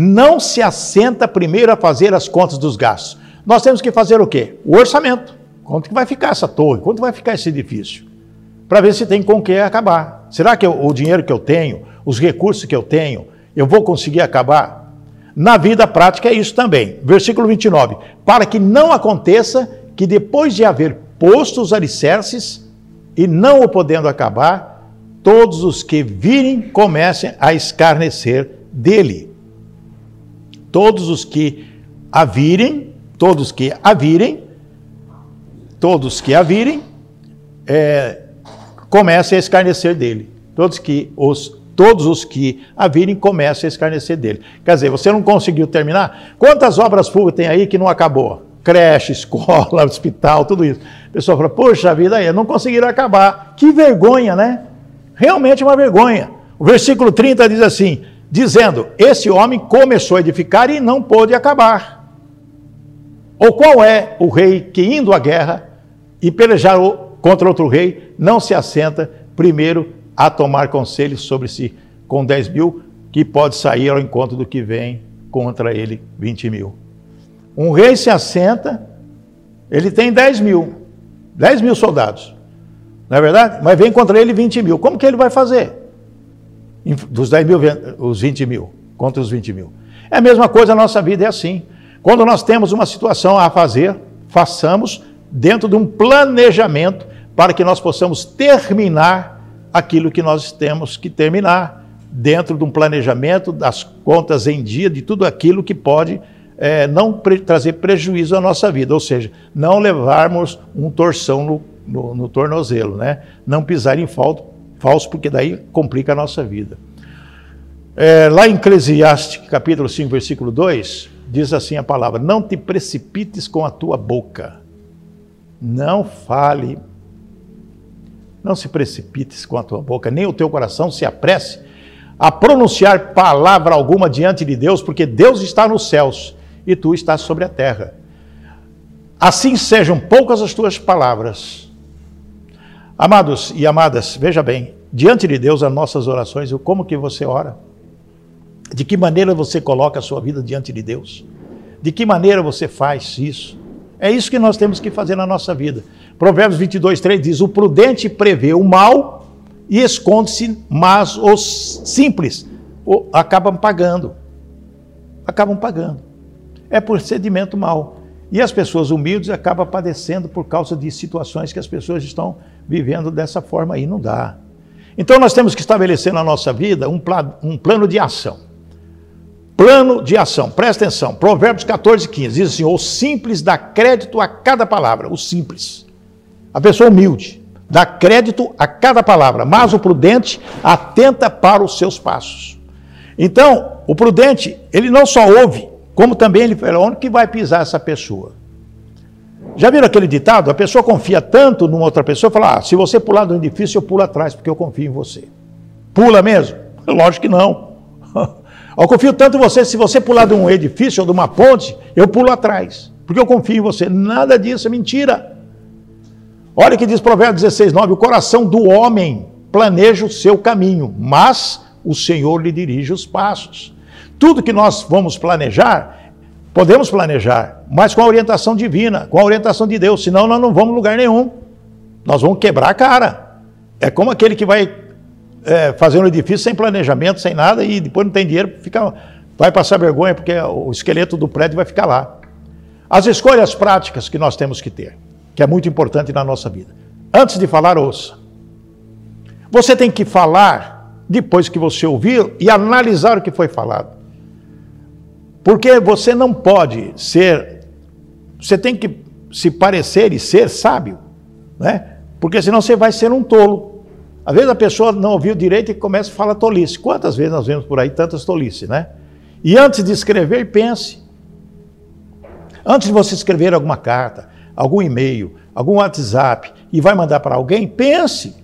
não se assenta primeiro a fazer as contas dos gastos? Nós temos que fazer o quê? O orçamento. Quanto que vai ficar essa torre? Quanto vai ficar esse edifício? Para ver se tem com que acabar. Será que eu, o dinheiro que eu tenho, os recursos que eu tenho, eu vou conseguir acabar? Na vida prática é isso também. Versículo 29. Para que não aconteça que depois de haver posto os alicerces e não o podendo acabar, todos os que virem comecem a escarnecer dele. Todos os que a virem, todos que a virem, todos que a virem, é, comecem a escarnecer dele. Todos que os todos os que a virem começam a escarnecer dele. Quer dizer, você não conseguiu terminar? Quantas obras públicas tem aí que não acabou? Creche, escola, hospital, tudo isso. A pessoa fala, poxa vida, aí, não conseguiram acabar. Que vergonha, né? Realmente uma vergonha. O versículo 30 diz assim: dizendo: Esse homem começou a edificar e não pôde acabar. Ou qual é o rei que, indo à guerra e pelejar contra outro rei, não se assenta primeiro a tomar conselhos sobre si com 10 mil, que pode sair ao encontro do que vem contra ele 20 mil. Um rei se assenta, ele tem 10 mil, 10 mil soldados, não é verdade? Mas vem contra ele 20 mil. Como que ele vai fazer? Dos 10 mil, os 20 mil, contra os 20 mil. É a mesma coisa, a nossa vida é assim. Quando nós temos uma situação a fazer, façamos dentro de um planejamento para que nós possamos terminar aquilo que nós temos que terminar, dentro de um planejamento das contas em dia, de tudo aquilo que pode é, não pre trazer prejuízo à nossa vida, ou seja, não levarmos um torção no, no, no tornozelo, né? não pisar em falso, falso, porque daí complica a nossa vida. É, lá em Eclesiastes, capítulo 5, versículo 2, diz assim a palavra: Não te precipites com a tua boca, não fale não se precipites com a tua boca, nem o teu coração se apresse a pronunciar palavra alguma diante de Deus, porque Deus está nos céus e tu estás sobre a terra. Assim sejam poucas as tuas palavras. Amados e amadas, veja bem, diante de Deus as nossas orações, como que você ora? De que maneira você coloca a sua vida diante de Deus? De que maneira você faz isso? É isso que nós temos que fazer na nossa vida. Provérbios 22, 3 diz: O prudente prevê o mal e esconde-se, mas os simples acabam pagando. Acabam pagando. É procedimento mal. E as pessoas humildes acabam padecendo por causa de situações que as pessoas estão vivendo dessa forma aí. Não dá. Então nós temos que estabelecer na nossa vida um, um plano de ação. Plano de ação, presta atenção. Provérbios 14, 15 diz assim: O simples dá crédito a cada palavra. O simples. A pessoa humilde dá crédito a cada palavra, mas o prudente atenta para os seus passos. Então, o prudente, ele não só ouve, como também ele fala: onde que vai pisar essa pessoa? Já viram aquele ditado? A pessoa confia tanto numa outra pessoa, fala: ah, se você pular do edifício, eu pulo atrás, porque eu confio em você. Pula mesmo? Lógico que não. Eu confio tanto em você, se você pular de um edifício ou de uma ponte, eu pulo atrás, porque eu confio em você. Nada disso é mentira. Olha o que diz Provérbios 16, 9: O coração do homem planeja o seu caminho, mas o Senhor lhe dirige os passos. Tudo que nós vamos planejar, podemos planejar, mas com a orientação divina, com a orientação de Deus, senão nós não vamos lugar nenhum. Nós vamos quebrar a cara. É como aquele que vai é, fazer um edifício sem planejamento, sem nada, e depois não tem dinheiro, fica, vai passar vergonha, porque o esqueleto do prédio vai ficar lá. As escolhas práticas que nós temos que ter, que é muito importante na nossa vida. Antes de falar, ouça. Você tem que falar depois que você ouviu e analisar o que foi falado. Porque você não pode ser. Você tem que se parecer e ser sábio, né? Porque senão você vai ser um tolo. Às vezes a pessoa não ouviu direito e começa a falar tolice. Quantas vezes nós vemos por aí tantas tolices, né? E antes de escrever, pense. Antes de você escrever alguma carta, algum e-mail, algum WhatsApp e vai mandar para alguém, pense.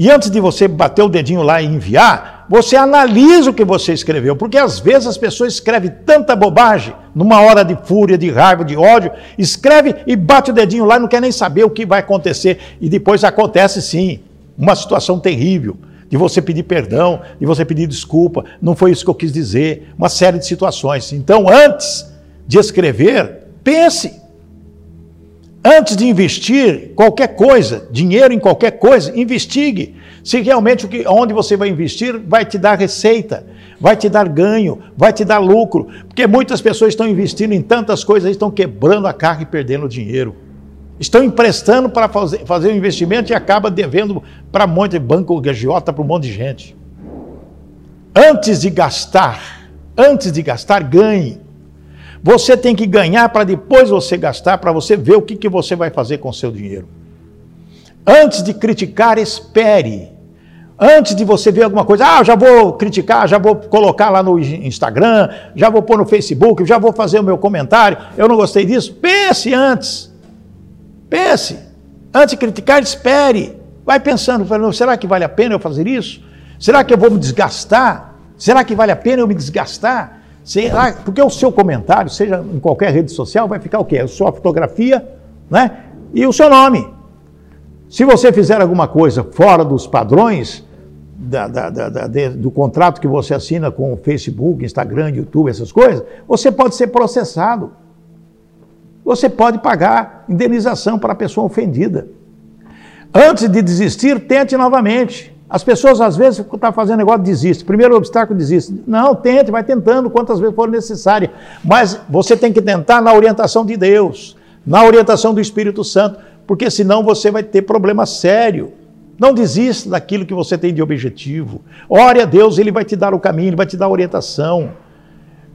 E antes de você bater o dedinho lá e enviar, você analisa o que você escreveu, porque às vezes as pessoas escrevem tanta bobagem, numa hora de fúria, de raiva, de ódio, escreve e bate o dedinho lá e não quer nem saber o que vai acontecer. E depois acontece sim, uma situação terrível, de você pedir perdão, de você pedir desculpa, não foi isso que eu quis dizer, uma série de situações. Então, antes de escrever, pense. Antes de investir qualquer coisa, dinheiro em qualquer coisa, investigue. Se realmente o que, onde você vai investir vai te dar receita, vai te dar ganho, vai te dar lucro. Porque muitas pessoas estão investindo em tantas coisas, estão quebrando a carga e perdendo dinheiro. Estão emprestando para fazer, fazer um investimento e acaba devendo para um monte de banco gagiota, para um monte de gente. Antes de gastar, antes de gastar, ganhe. Você tem que ganhar para depois você gastar, para você ver o que, que você vai fazer com o seu dinheiro. Antes de criticar, espere. Antes de você ver alguma coisa, ah, já vou criticar, já vou colocar lá no Instagram, já vou pôr no Facebook, já vou fazer o meu comentário, eu não gostei disso. Pense antes. Pense. Antes de criticar, espere. Vai pensando, será que vale a pena eu fazer isso? Será que eu vou me desgastar? Será que vale a pena eu me desgastar? Será? Porque o seu comentário, seja em qualquer rede social, vai ficar o quê? A sua fotografia né? e o seu nome. Se você fizer alguma coisa fora dos padrões da, da, da, do contrato que você assina com o Facebook, Instagram, YouTube, essas coisas, você pode ser processado. Você pode pagar indenização para a pessoa ofendida. Antes de desistir, tente novamente. As pessoas, às vezes, estão tá fazendo negócio, desiste. Primeiro obstáculo, desiste. Não, tente, vai tentando quantas vezes for necessário. Mas você tem que tentar na orientação de Deus, na orientação do Espírito Santo, porque senão você vai ter problema sério. Não desista daquilo que você tem de objetivo. Ore a Deus, Ele vai te dar o caminho, Ele vai te dar a orientação.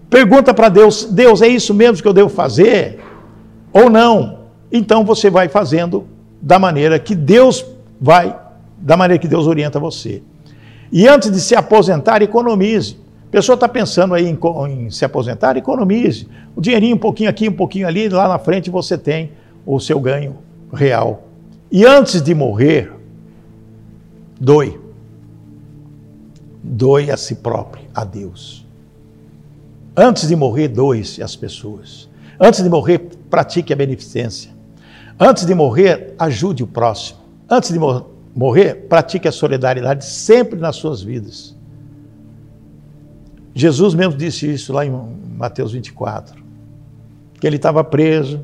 Pergunta para Deus: Deus, é isso mesmo que eu devo fazer? Ou não? Então você vai fazendo da maneira que Deus vai da maneira que Deus orienta você. E antes de se aposentar, economize. A pessoa está pensando aí em, em, se aposentar, economize. O dinheirinho um pouquinho aqui, um pouquinho ali, lá na frente você tem o seu ganho real. E antes de morrer, doe. Doe a si próprio, a Deus. Antes de morrer, doe-se às pessoas. Antes de morrer, pratique a beneficência. Antes de morrer, ajude o próximo. Antes de morrer, morrer, pratique a solidariedade sempre nas suas vidas. Jesus mesmo disse isso lá em Mateus 24, que ele estava preso,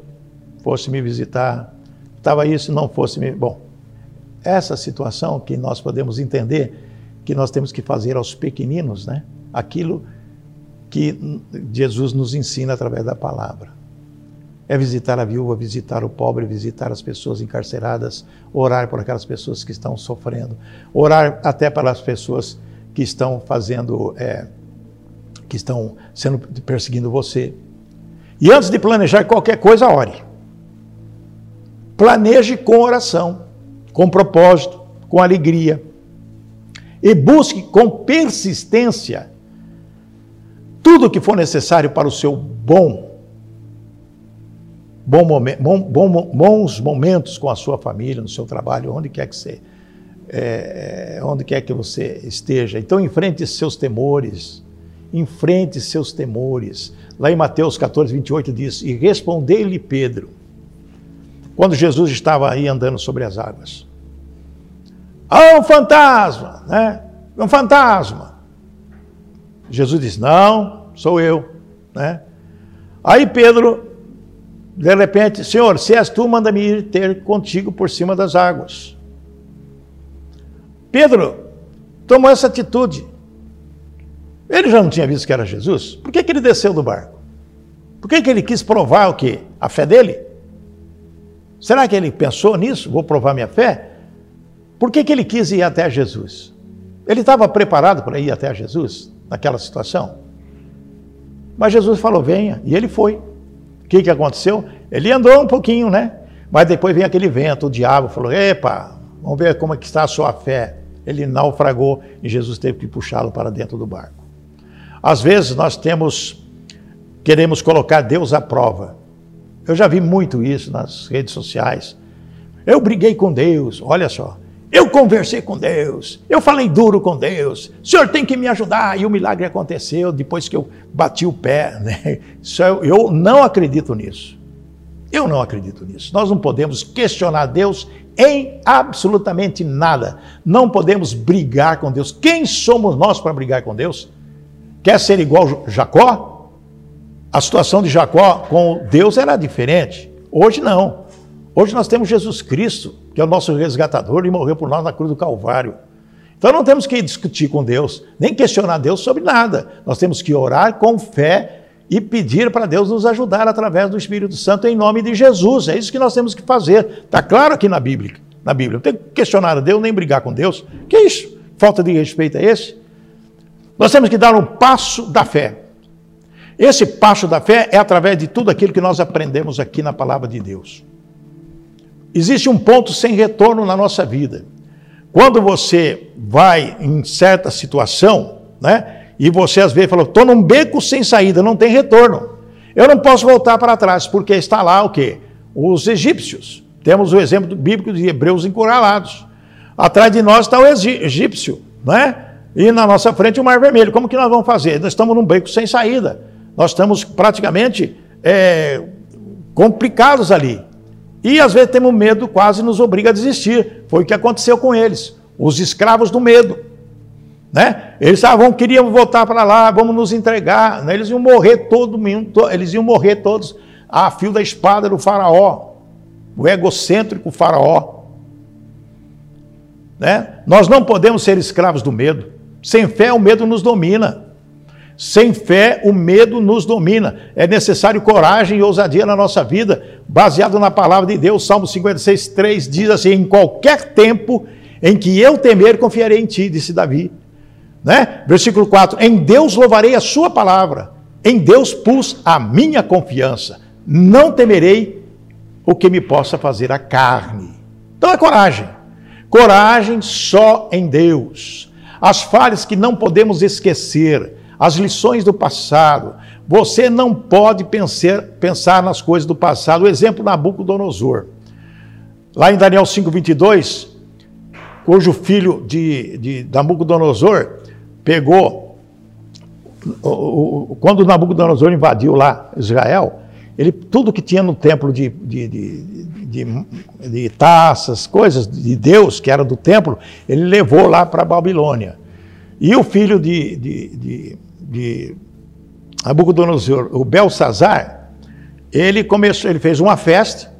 fosse me visitar, estava isso, não fosse me. Bom, essa situação que nós podemos entender que nós temos que fazer aos pequeninos, né? Aquilo que Jesus nos ensina através da palavra é visitar a viúva, visitar o pobre, visitar as pessoas encarceradas, orar por aquelas pessoas que estão sofrendo, orar até para as pessoas que estão fazendo, é, que estão sendo perseguindo você. E antes de planejar qualquer coisa, ore. Planeje com oração, com propósito, com alegria. E busque com persistência tudo o que for necessário para o seu bom bom bom, bom, bons momentos com a sua família, no seu trabalho, onde quer que você, é, onde quer que você esteja. Então enfrente seus temores, enfrente seus temores. Lá em Mateus 14, 28 diz: E respondeu-lhe Pedro, quando Jesus estava aí andando sobre as águas: Há um fantasma, né? Um fantasma. Jesus diz: Não, sou eu, né? Aí Pedro de repente, Senhor, se és tu, manda-me ir ter contigo por cima das águas. Pedro tomou essa atitude. Ele já não tinha visto que era Jesus? Por que, que ele desceu do barco? Por que, que ele quis provar o quê? A fé dele? Será que ele pensou nisso? Vou provar minha fé? Por que, que ele quis ir até Jesus? Ele estava preparado para ir até Jesus naquela situação? Mas Jesus falou: venha, e ele foi. Que, que aconteceu? Ele andou um pouquinho, né? Mas depois vem aquele vento, o diabo falou: Epa, vamos ver como é que está a sua fé. Ele naufragou e Jesus teve que puxá-lo para dentro do barco. Às vezes nós temos, queremos colocar Deus à prova. Eu já vi muito isso nas redes sociais. Eu briguei com Deus, olha só. Eu conversei com Deus, eu falei duro com Deus, o Senhor tem que me ajudar, e o milagre aconteceu depois que eu bati o pé. Né? Eu, eu não acredito nisso. Eu não acredito nisso. Nós não podemos questionar Deus em absolutamente nada. Não podemos brigar com Deus. Quem somos nós para brigar com Deus? Quer ser igual Jacó? A situação de Jacó com Deus era diferente. Hoje não. Hoje nós temos Jesus Cristo, que é o nosso resgatador e morreu por nós na cruz do Calvário. Então não temos que discutir com Deus, nem questionar Deus sobre nada. Nós temos que orar com fé e pedir para Deus nos ajudar através do Espírito Santo em nome de Jesus. É isso que nós temos que fazer. Está claro aqui na Bíblia. Na Bíblia. Não tem que questionar a Deus nem brigar com Deus. Que isso? Falta de respeito é esse? Nós temos que dar um passo da fé. Esse passo da fé é através de tudo aquilo que nós aprendemos aqui na palavra de Deus. Existe um ponto sem retorno na nossa vida. Quando você vai em certa situação, né? E você às vezes falou, estou num beco sem saída, não tem retorno. Eu não posso voltar para trás, porque está lá o quê? Os egípcios. Temos o exemplo bíblico de hebreus encurralados. Atrás de nós está o egípcio, né? E na nossa frente o mar vermelho. Como que nós vamos fazer? Nós estamos num beco sem saída. Nós estamos praticamente é, complicados ali. E às vezes temos medo, quase nos obriga a desistir. Foi o que aconteceu com eles, os escravos do medo. Né? Eles ah, queriam voltar para lá, vamos nos entregar. Né? Eles iam morrer todo mundo, eles iam morrer todos a fio da espada do faraó, o egocêntrico faraó. Né? Nós não podemos ser escravos do medo. Sem fé, o medo nos domina. Sem fé, o medo nos domina. É necessário coragem e ousadia na nossa vida, baseado na palavra de Deus. Salmo 56, 3 diz assim: Em qualquer tempo em que eu temer, confiarei em ti, disse Davi. Né? Versículo 4: Em Deus louvarei a sua palavra, em Deus pus a minha confiança, não temerei o que me possa fazer a carne. Então é coragem. Coragem só em Deus. As falhas que não podemos esquecer, as lições do passado. Você não pode pensar, pensar nas coisas do passado. O exemplo Nabucodonosor. Lá em Daniel 5,22, cujo filho de, de Nabucodonosor pegou. Quando Nabucodonosor invadiu lá Israel, ele, tudo que tinha no templo de, de, de, de, taças, coisas de Deus que era do templo, ele levou lá para a Babilônia. E o filho de, de, Nabucodonosor, o Belsazar, ele começou, ele fez uma festa,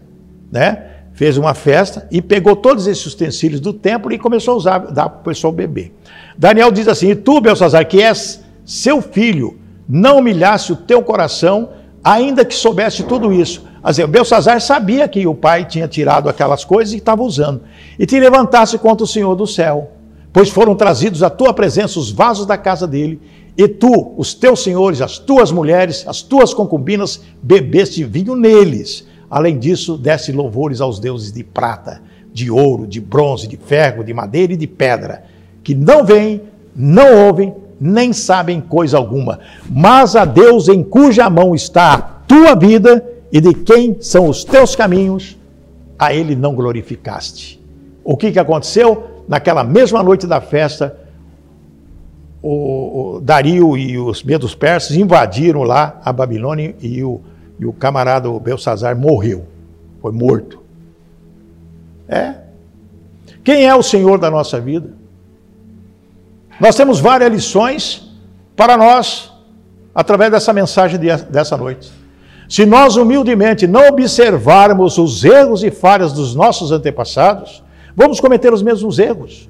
né? Fez uma festa e pegou todos esses utensílios do templo e começou a usar, dar para o pessoal beber. Daniel diz assim: E tu, Belsazar, que és seu filho, não humilhasse o teu coração, ainda que soubesse tudo isso. Dizer, Belsazar sabia que o pai tinha tirado aquelas coisas e estava usando. E te levantasse contra o Senhor do céu, pois foram trazidos à tua presença os vasos da casa dele, e tu, os teus senhores, as tuas mulheres, as tuas concubinas, bebeste vinho neles. Além disso, desse louvores aos deuses de prata, de ouro, de bronze, de ferro, de madeira e de pedra que não veem, não ouvem, nem sabem coisa alguma, mas a Deus em cuja mão está a tua vida e de quem são os teus caminhos, a ele não glorificaste. O que, que aconteceu? Naquela mesma noite da festa, o, Dario e os medos persas invadiram lá a Babilônia e o, e o camarada Belsazar morreu, foi morto. É. Quem é o Senhor da nossa vida? Nós temos várias lições para nós através dessa mensagem dessa noite. Se nós humildemente não observarmos os erros e falhas dos nossos antepassados, vamos cometer os mesmos erros.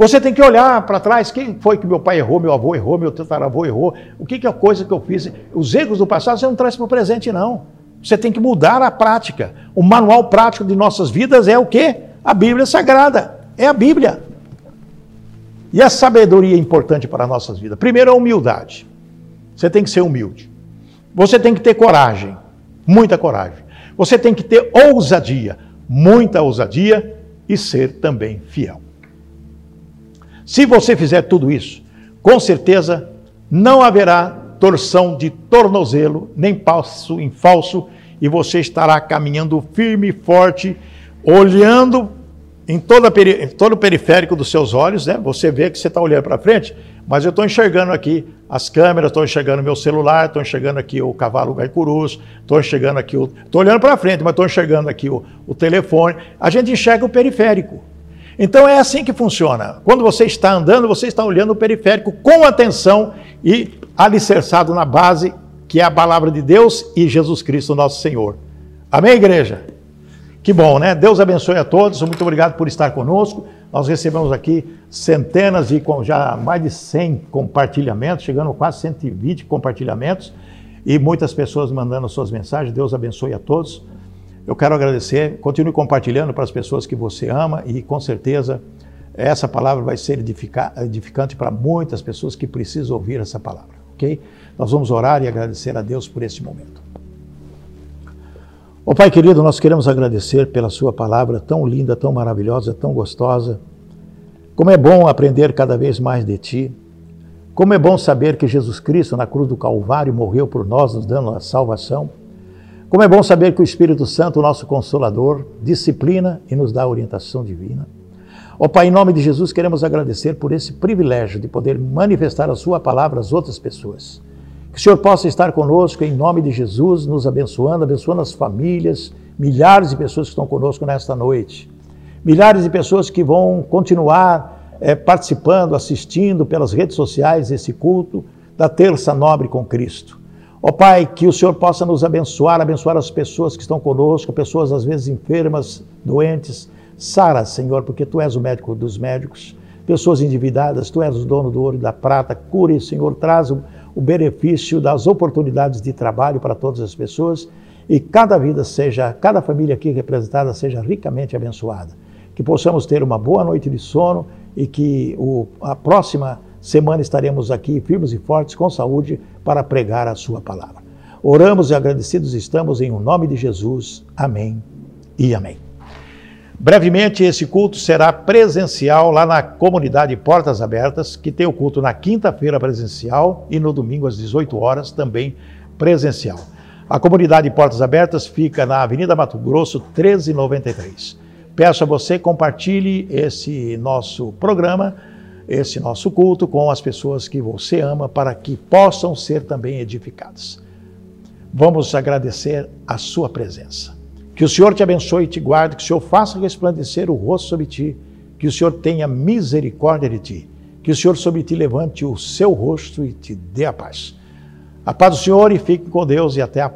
Você tem que olhar para trás, quem foi que meu pai errou, meu avô errou, meu tataravô errou, o que, que é a coisa que eu fiz. Os erros do passado você não traz para o presente, não. Você tem que mudar a prática. O manual prático de nossas vidas é o quê? A Bíblia Sagrada. É a Bíblia. E a sabedoria é importante para as nossas vidas. Primeiro, a humildade. Você tem que ser humilde. Você tem que ter coragem, muita coragem. Você tem que ter ousadia, muita ousadia e ser também fiel. Se você fizer tudo isso, com certeza não haverá torção de tornozelo, nem passo em falso, e você estará caminhando firme e forte, olhando em, toda, em todo o periférico dos seus olhos, né? Você vê que você está olhando para frente, mas eu estou enxergando aqui as câmeras, estou enxergando meu celular, estou enxergando aqui o cavalo gaicurus, estou enxergando aqui o. Estou olhando para frente, mas estou enxergando aqui o, o telefone. A gente enxerga o periférico. Então é assim que funciona. Quando você está andando, você está olhando o periférico com atenção e alicerçado na base, que é a palavra de Deus e Jesus Cristo, nosso Senhor. Amém, igreja? Que bom, né? Deus abençoe a todos. Muito obrigado por estar conosco. Nós recebemos aqui centenas e já mais de 100 compartilhamentos, chegando a quase 120 compartilhamentos e muitas pessoas mandando suas mensagens. Deus abençoe a todos. Eu quero agradecer. Continue compartilhando para as pessoas que você ama e com certeza essa palavra vai ser edificante para muitas pessoas que precisam ouvir essa palavra, ok? Nós vamos orar e agradecer a Deus por esse momento. Ó Pai querido, nós queremos agradecer pela Sua palavra tão linda, tão maravilhosa, tão gostosa. Como é bom aprender cada vez mais de Ti. Como é bom saber que Jesus Cristo, na cruz do Calvário, morreu por nós, nos dando a salvação. Como é bom saber que o Espírito Santo, nosso Consolador, disciplina e nos dá orientação divina. Ó Pai, em nome de Jesus, queremos agradecer por esse privilégio de poder manifestar a Sua palavra às outras pessoas. Que o Senhor possa estar conosco em nome de Jesus, nos abençoando, abençoando as famílias, milhares de pessoas que estão conosco nesta noite. Milhares de pessoas que vão continuar é, participando, assistindo pelas redes sociais esse culto da Terça Nobre com Cristo. Ó oh, Pai, que o Senhor possa nos abençoar, abençoar as pessoas que estão conosco, pessoas às vezes enfermas, doentes. Sara, Senhor, porque Tu és o médico dos médicos. Pessoas endividadas, Tu és o dono do ouro e da prata. Cure, Senhor, traz o benefício das oportunidades de trabalho para todas as pessoas e cada vida seja, cada família aqui representada seja ricamente abençoada. Que possamos ter uma boa noite de sono e que o, a próxima semana estaremos aqui firmes e fortes, com saúde, para pregar a Sua palavra. Oramos e agradecidos estamos em o nome de Jesus. Amém e amém. Brevemente, esse culto será presencial lá na comunidade Portas Abertas, que tem o culto na quinta-feira presencial e no domingo às 18 horas também presencial. A comunidade Portas Abertas fica na Avenida Mato Grosso, 1393. Peço a você compartilhe esse nosso programa, esse nosso culto com as pessoas que você ama para que possam ser também edificadas. Vamos agradecer a sua presença. Que o Senhor te abençoe e te guarde, que o Senhor faça resplandecer o rosto sobre ti, que o Senhor tenha misericórdia de ti, que o Senhor sobre ti levante o seu rosto e te dê a paz. A paz do Senhor e fique com Deus e até a